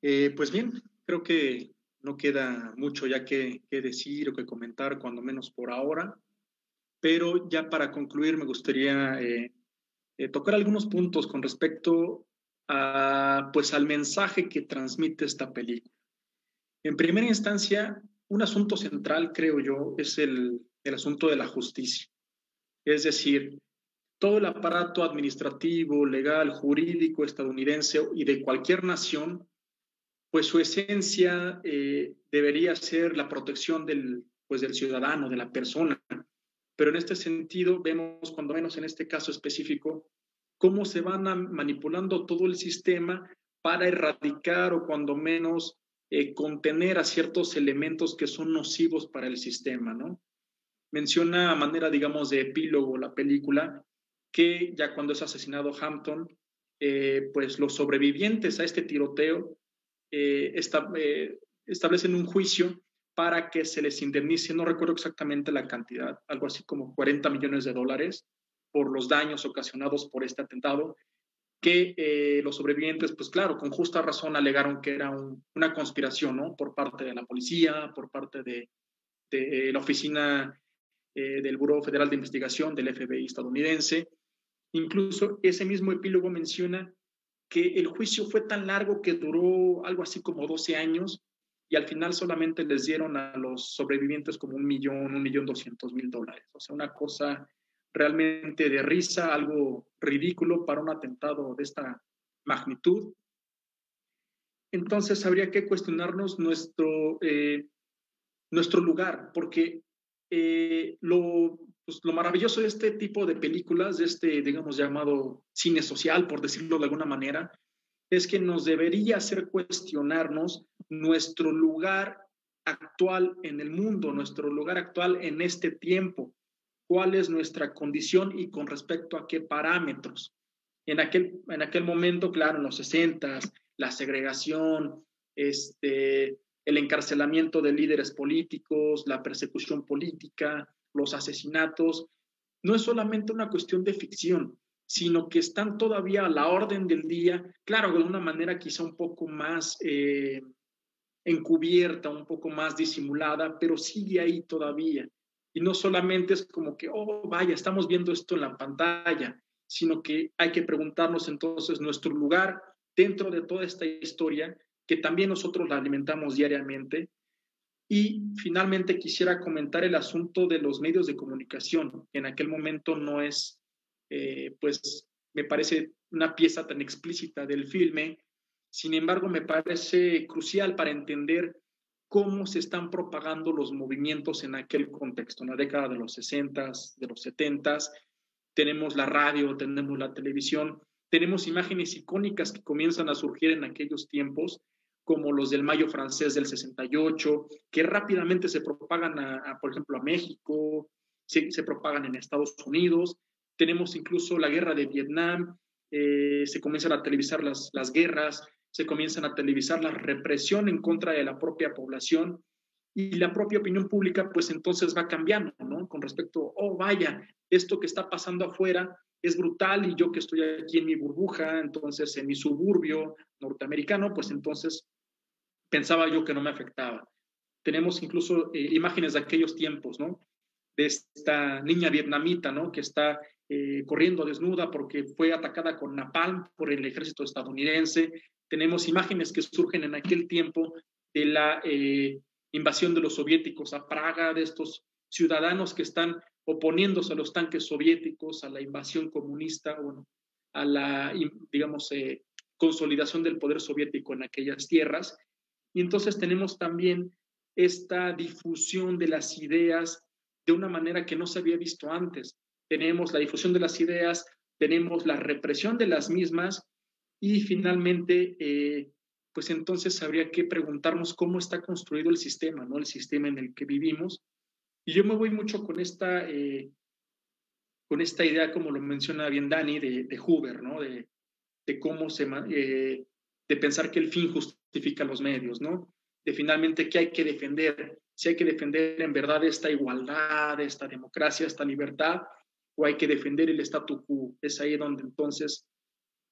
Eh, pues bien, creo que no queda mucho ya que, decir o que comentar, cuando menos por ahora, pero ya para concluir me gustaría eh, eh, tocar algunos puntos con respecto pues al mensaje que transmite esta película. En primera instancia, un asunto central, creo yo, es el, el asunto de la justicia. Es decir, todo el aparato administrativo, legal, jurídico estadounidense y de cualquier nación, pues su esencia eh, debería ser la protección del, pues del ciudadano, de la persona. Pero en este sentido vemos, cuando menos en este caso específico, cómo se van manipulando todo el sistema para erradicar o cuando menos eh, contener a ciertos elementos que son nocivos para el sistema, ¿no? Menciona a manera, digamos, de epílogo la película que ya cuando es asesinado Hampton, eh, pues los sobrevivientes a este tiroteo eh, establecen un juicio para que se les indemnice, no recuerdo exactamente la cantidad, algo así como 40 millones de dólares, por los daños ocasionados por este atentado, que eh, los sobrevivientes, pues claro, con justa razón alegaron que era una conspiración, ¿no? Por parte de la policía, por parte de, de la oficina eh, del Buró Federal de Investigación del FBI estadounidense. Incluso ese mismo epílogo menciona que el juicio fue tan largo que duró algo así como 12 años y al final solamente les dieron a los sobrevivientes como un millón, un millón doscientos mil dólares. O sea, una cosa realmente de risa, algo ridículo para un atentado de esta magnitud. Entonces habría que cuestionarnos nuestro, eh, nuestro lugar, porque eh, lo, pues, lo maravilloso de este tipo de películas, de este, digamos, llamado cine social, por decirlo de alguna manera, es que nos debería hacer cuestionarnos nuestro lugar actual en el mundo, nuestro lugar actual en este tiempo cuál es nuestra condición y con respecto a qué parámetros. En aquel, en aquel momento, claro, en los 60, la segregación, este, el encarcelamiento de líderes políticos, la persecución política, los asesinatos, no es solamente una cuestión de ficción, sino que están todavía a la orden del día, claro, de una manera quizá un poco más eh, encubierta, un poco más disimulada, pero sigue ahí todavía. Y no solamente es como que, oh, vaya, estamos viendo esto en la pantalla, sino que hay que preguntarnos entonces nuestro lugar dentro de toda esta historia, que también nosotros la alimentamos diariamente. Y finalmente quisiera comentar el asunto de los medios de comunicación, en aquel momento no es, eh, pues, me parece una pieza tan explícita del filme. Sin embargo, me parece crucial para entender cómo se están propagando los movimientos en aquel contexto, en la década de los 60, de los 70. Tenemos la radio, tenemos la televisión, tenemos imágenes icónicas que comienzan a surgir en aquellos tiempos, como los del Mayo francés del 68, que rápidamente se propagan, a, por ejemplo, a México, se, se, propagan en Estados Unidos. Tenemos incluso la guerra de Vietnam, eh, se comienzan a televisar las, las guerras, se comienzan a televisar la represión en contra de la propia población y la propia opinión pública pues entonces va cambiando, ¿no? Con respecto, oh, vaya, esto que está pasando afuera es brutal y yo que estoy aquí en mi burbuja, entonces en mi suburbio norteamericano, pues entonces pensaba yo que no me afectaba. Tenemos incluso eh, imágenes de aquellos tiempos, ¿no? De esta niña vietnamita, ¿no? Que está eh, corriendo desnuda porque fue atacada con napalm por el ejército estadounidense, tenemos imágenes que surgen en aquel tiempo de la eh, invasión de los soviéticos a Praga, de estos ciudadanos que están oponiéndose a los tanques soviéticos, a la invasión comunista, bueno, a la, digamos, eh, consolidación del poder soviético en aquellas tierras. Y entonces tenemos también esta difusión de las ideas de una manera que no se había visto antes. Tenemos la difusión de las ideas, tenemos la represión de las mismas y finalmente, eh, pues entonces habría que preguntarnos cómo está construido el sistema, ¿no? El sistema en el que vivimos. Y yo me voy mucho con esta, eh, con esta idea, como lo menciona bien Dani, de, de Hoover, ¿no? De, de cómo se, eh, de pensar que el fin justifica los medios, ¿no? De finalmente qué hay que defender, si hay que defender en verdad esta igualdad, esta democracia, esta libertad, o hay que defender el statu quo. Es ahí donde entonces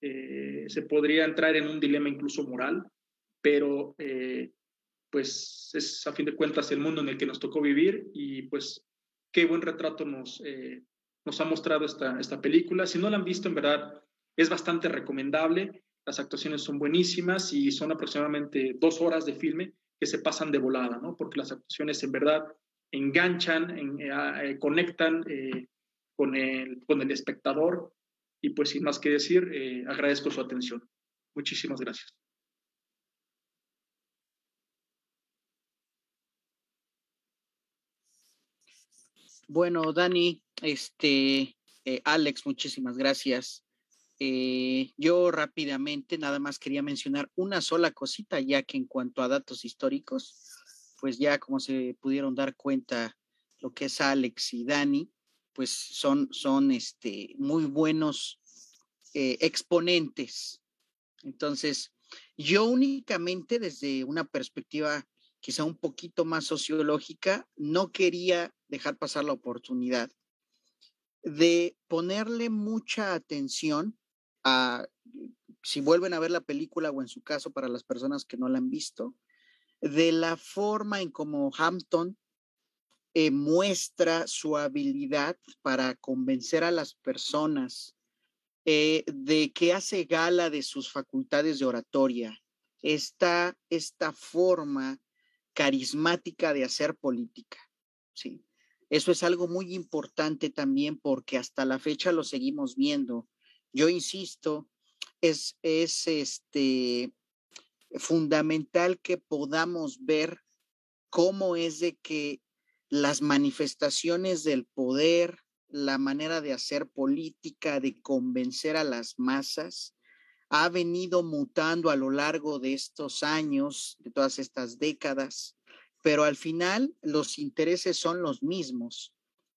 eh, se podría entrar en un dilema incluso moral, pero eh, pues es a fin de cuentas el mundo en el que nos tocó vivir y pues qué buen retrato nos, nos ha mostrado esta, esta película. Si no la han visto, en verdad, es bastante recomendable, las actuaciones son buenísimas y son aproximadamente dos horas de filme que se pasan de volada, ¿no? Porque las actuaciones en verdad enganchan, eh, eh, conectan eh, con, el, con el espectador y pues sin más que decir, agradezco su atención. Muchísimas gracias. Bueno, Dani, este, Alex, muchísimas gracias. Eh, yo rápidamente nada más quería mencionar una sola cosita, ya que en cuanto a datos históricos, pues ya como se pudieron dar cuenta, lo que es Alex y Dani, pues son, son este, muy buenos eh, exponentes. Entonces, yo únicamente desde una perspectiva quizá un poquito más sociológica, no quería dejar pasar la oportunidad de ponerle mucha atención si vuelven a ver la película o en su caso para las personas que no la han visto, de la forma en cómo Hampton eh, muestra su habilidad para convencer a las personas eh, de que hace gala de sus facultades de oratoria, esta, esta forma carismática de hacer política. ¿sí? Eso es algo muy importante también porque hasta la fecha lo seguimos viendo yo insisto, es, es este, fundamental que podamos ver cómo es de que las manifestaciones del poder, la manera de hacer política, de convencer a las masas, ha venido mutando a lo largo de estos años, de todas estas décadas, pero al final los intereses son los mismos,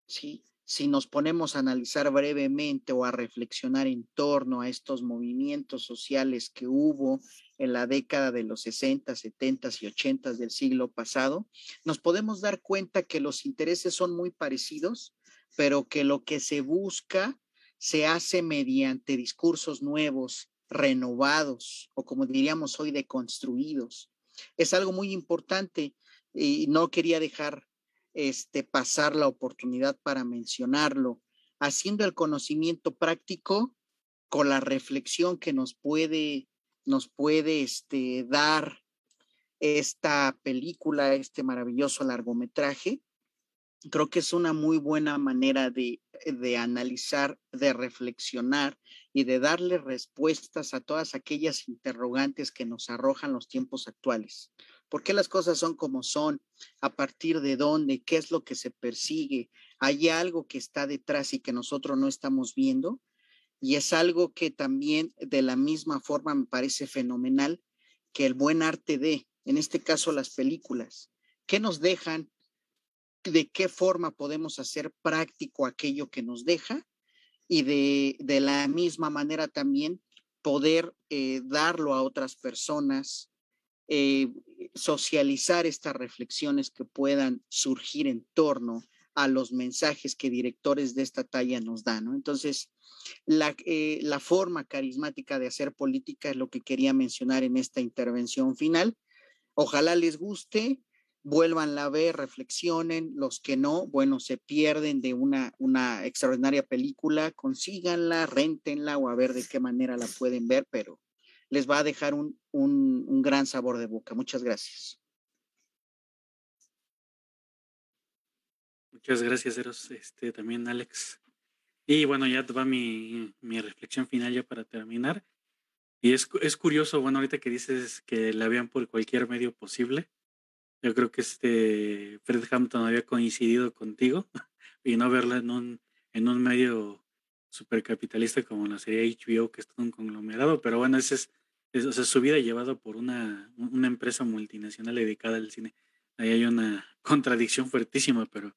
¿sí? si nos ponemos a analizar brevemente o a reflexionar en torno a estos movimientos sociales que hubo en la década de los 60, 70 y 80 del siglo pasado, nos podemos dar cuenta que los intereses son muy parecidos, pero que lo que se busca se hace mediante discursos nuevos, renovados o como diríamos hoy, deconstruidos. Es algo muy importante y no quería dejar este, pasar la oportunidad para mencionarlo, haciendo el conocimiento práctico con la reflexión que nos puede, nos puede este, dar esta película, este maravilloso largometraje. Creo que es una muy buena manera de, de analizar, de reflexionar y de darle respuestas a todas aquellas interrogantes que nos arrojan los tiempos actuales por qué las cosas son como son, a partir de dónde, qué es lo que se persigue, hay algo que está detrás y que nosotros no estamos viendo. Y es algo que también de la misma forma me parece fenomenal que el buen arte de, en este caso las películas, ¿qué nos dejan? ¿De qué forma podemos hacer práctico aquello que nos deja? Y de, de la misma manera también poder eh, darlo a otras personas, eh, socializar estas reflexiones que puedan surgir en torno a los mensajes que directores de esta talla nos dan. Entonces, la, eh, la forma carismática de hacer política es lo que quería mencionar en esta intervención final. Ojalá les guste, vuelvan a ver, reflexionen, los que no, bueno, se pierden de una, una extraordinaria película, consíganla, rentenla o a ver de qué manera la pueden ver, pero les va a dejar un, un, gran sabor de boca. Muchas gracias. Muchas gracias, Eros. Este, también, Alex. Y bueno, ya va mi, mi reflexión final ya para terminar. Y es, es curioso, bueno, ahorita que dices que la vean por cualquier medio posible, yo creo que este Fred Hampton había coincidido contigo [LAUGHS] y no verla en un, en un medio supercapitalista como la serie HBO, que es todo un conglomerado, pero bueno, ese es, o sea, su vida llevado por una, una empresa multinacional dedicada al cine. Ahí hay una contradicción fuertísima, pero,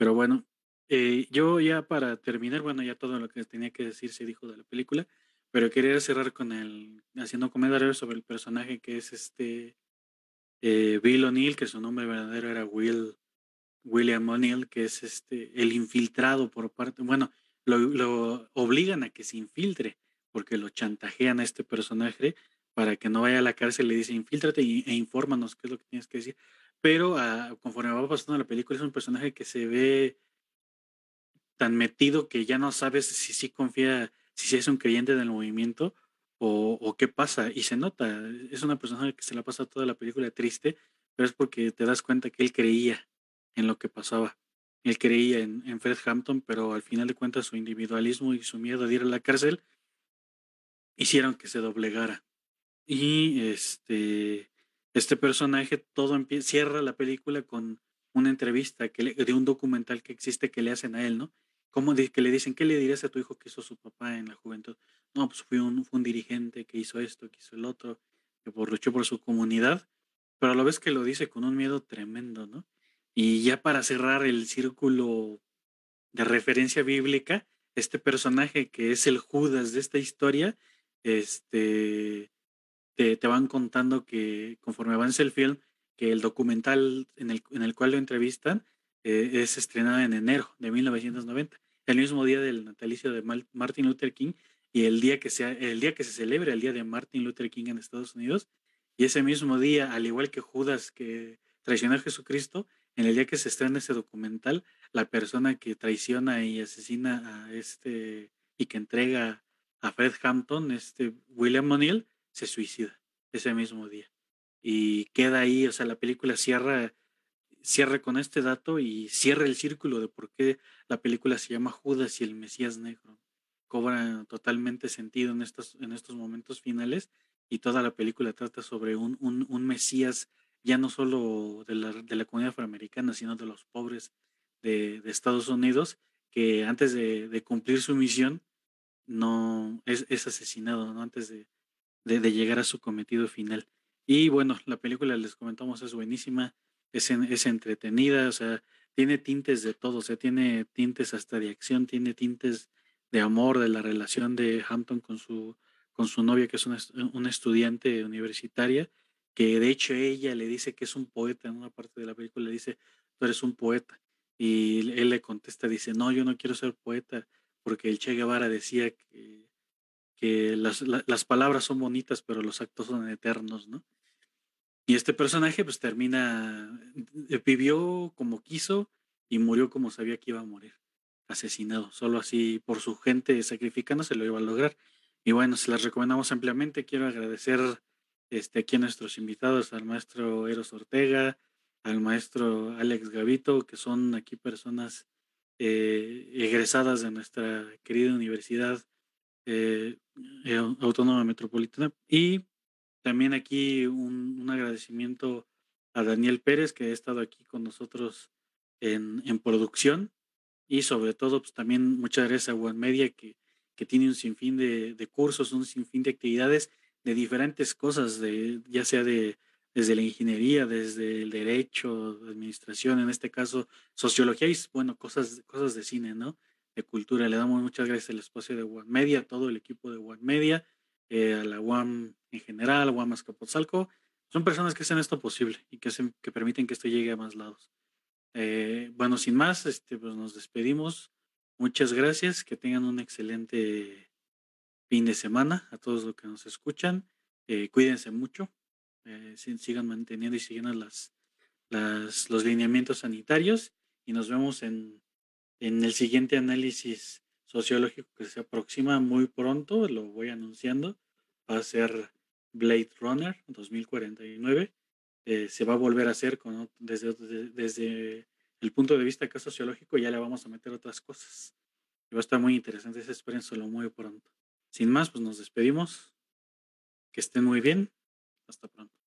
pero bueno, eh, yo ya para terminar, bueno, ya todo lo que tenía que decir se dijo de la película, pero quería cerrar con el, haciendo comentario sobre el personaje que es este eh, Bill O'Neill, que su nombre verdadero era Will, William O'Neill, que es este, el infiltrado por parte, bueno, lo, obligan a que se infiltre, porque lo chantajean a este personaje para que no vaya a la cárcel, le dice infiltrate e, infórmanos qué es lo que tienes que decir. Pero ah, conforme va pasando la película, es un personaje que se ve tan metido que ya no sabes si sí confía, si es un creyente del movimiento o, qué pasa. Y se nota, es una persona que se la pasa toda la película triste, pero es porque te das cuenta que él creía en lo que pasaba. Él creía en, en Fred Hampton, pero al final de cuentas su individualismo y su miedo de ir a la cárcel hicieron que se doblegara. Y este, este personaje todo cierra la película con una entrevista que de un documental que existe que le hacen a él, ¿no? Como que le dicen, ¿qué le dirías a tu hijo que hizo su papá en la juventud? No, pues fue un, fue un dirigente que hizo esto, que hizo el otro, que por, luchó por su comunidad, pero a la vez que lo dice con un miedo tremendo, ¿no? Y ya para cerrar el círculo de referencia bíblica, este personaje que es el Judas de esta historia, este, te, van contando que conforme avanza el film, que el documental en el, en el cual lo entrevistan eh, es estrenado en enero de 1990, el mismo día del natalicio de Martin Luther King y el día que se, el día que se celebra el día de Martin Luther King en Estados Unidos. Y ese mismo día, al igual que Judas que traicionó a Jesucristo, en el día que se estrena ese documental, la persona que traiciona y asesina a este y que entrega a Fred Hampton, este William O'Neill, se suicida ese mismo día. Y queda ahí, o sea, la película cierra cierre con este dato y cierre el círculo de por qué la película se llama Judas y el Mesías Negro. Cobra totalmente sentido en estos, en estos momentos finales y toda la película trata sobre un, un, un Mesías ya no solo de la, de la, comunidad afroamericana, sino de los pobres de, Estados Unidos, que antes de, cumplir su misión no es, es asesinado, ¿no? antes de, de, llegar a su cometido final. Y bueno, la película, les comentamos, es buenísima es, es entretenida, o sea, tiene tintes de todo, o sea, tiene tintes hasta de acción, tiene tintes de amor, de la relación de Hampton con su, con su novia, que es una, una estudiante universitaria, que de hecho ella le dice que es un poeta, en una parte de la película le dice, tú eres un poeta. Y él le contesta, dice, no, yo no quiero ser poeta, porque el Che Guevara decía que, que las, las palabras son bonitas, pero los actos son eternos, ¿no? Y este personaje pues termina, eh, vivió como quiso y murió como sabía que iba a morir, asesinado, solo así por su gente sacrificándose lo iba a lograr. Y bueno, se las recomendamos ampliamente. Quiero agradecer este, aquí a nuestros invitados, al maestro Eros Ortega, al maestro Alex Gavito, que son aquí personas eh, egresadas de nuestra querida Universidad eh, Autónoma Metropolitana. Y también aquí un, agradecimiento a Daniel Pérez, que ha estado aquí con nosotros en, en producción. Y sobre todo, pues también muchas gracias a One Media, que, que tiene un sinfín de, de, cursos, un sinfín de actividades de diferentes cosas, de, ya sea de desde la ingeniería, desde el derecho, administración, en este caso sociología y bueno, cosas, cosas de cine, ¿no? De cultura. Le damos muchas gracias al espacio de One Media, a todo el equipo de One Media eh, a la UAM en general, a UAM Azcapotzalco, son personas que hacen esto posible y que, hacen, que permiten que esto llegue a más lados. Eh, bueno, sin más, este, pues nos despedimos. Muchas gracias, que tengan un excelente fin de semana a todos los que nos escuchan. Eh, cuídense mucho, sigan manteniendo y siguiendo las, las, los lineamientos sanitarios y nos vemos en, en el siguiente análisis sociológico que se aproxima muy pronto, lo voy anunciando, va a ser Blade Runner 2049. Eh, se va a volver a hacer desde, el punto de vista acá sociológico, ya le vamos a meter otras cosas. Y va a estar muy interesante esa experiencia, lo muy pronto. Sin más, pues nos despedimos. Que estén muy bien. Hasta pronto.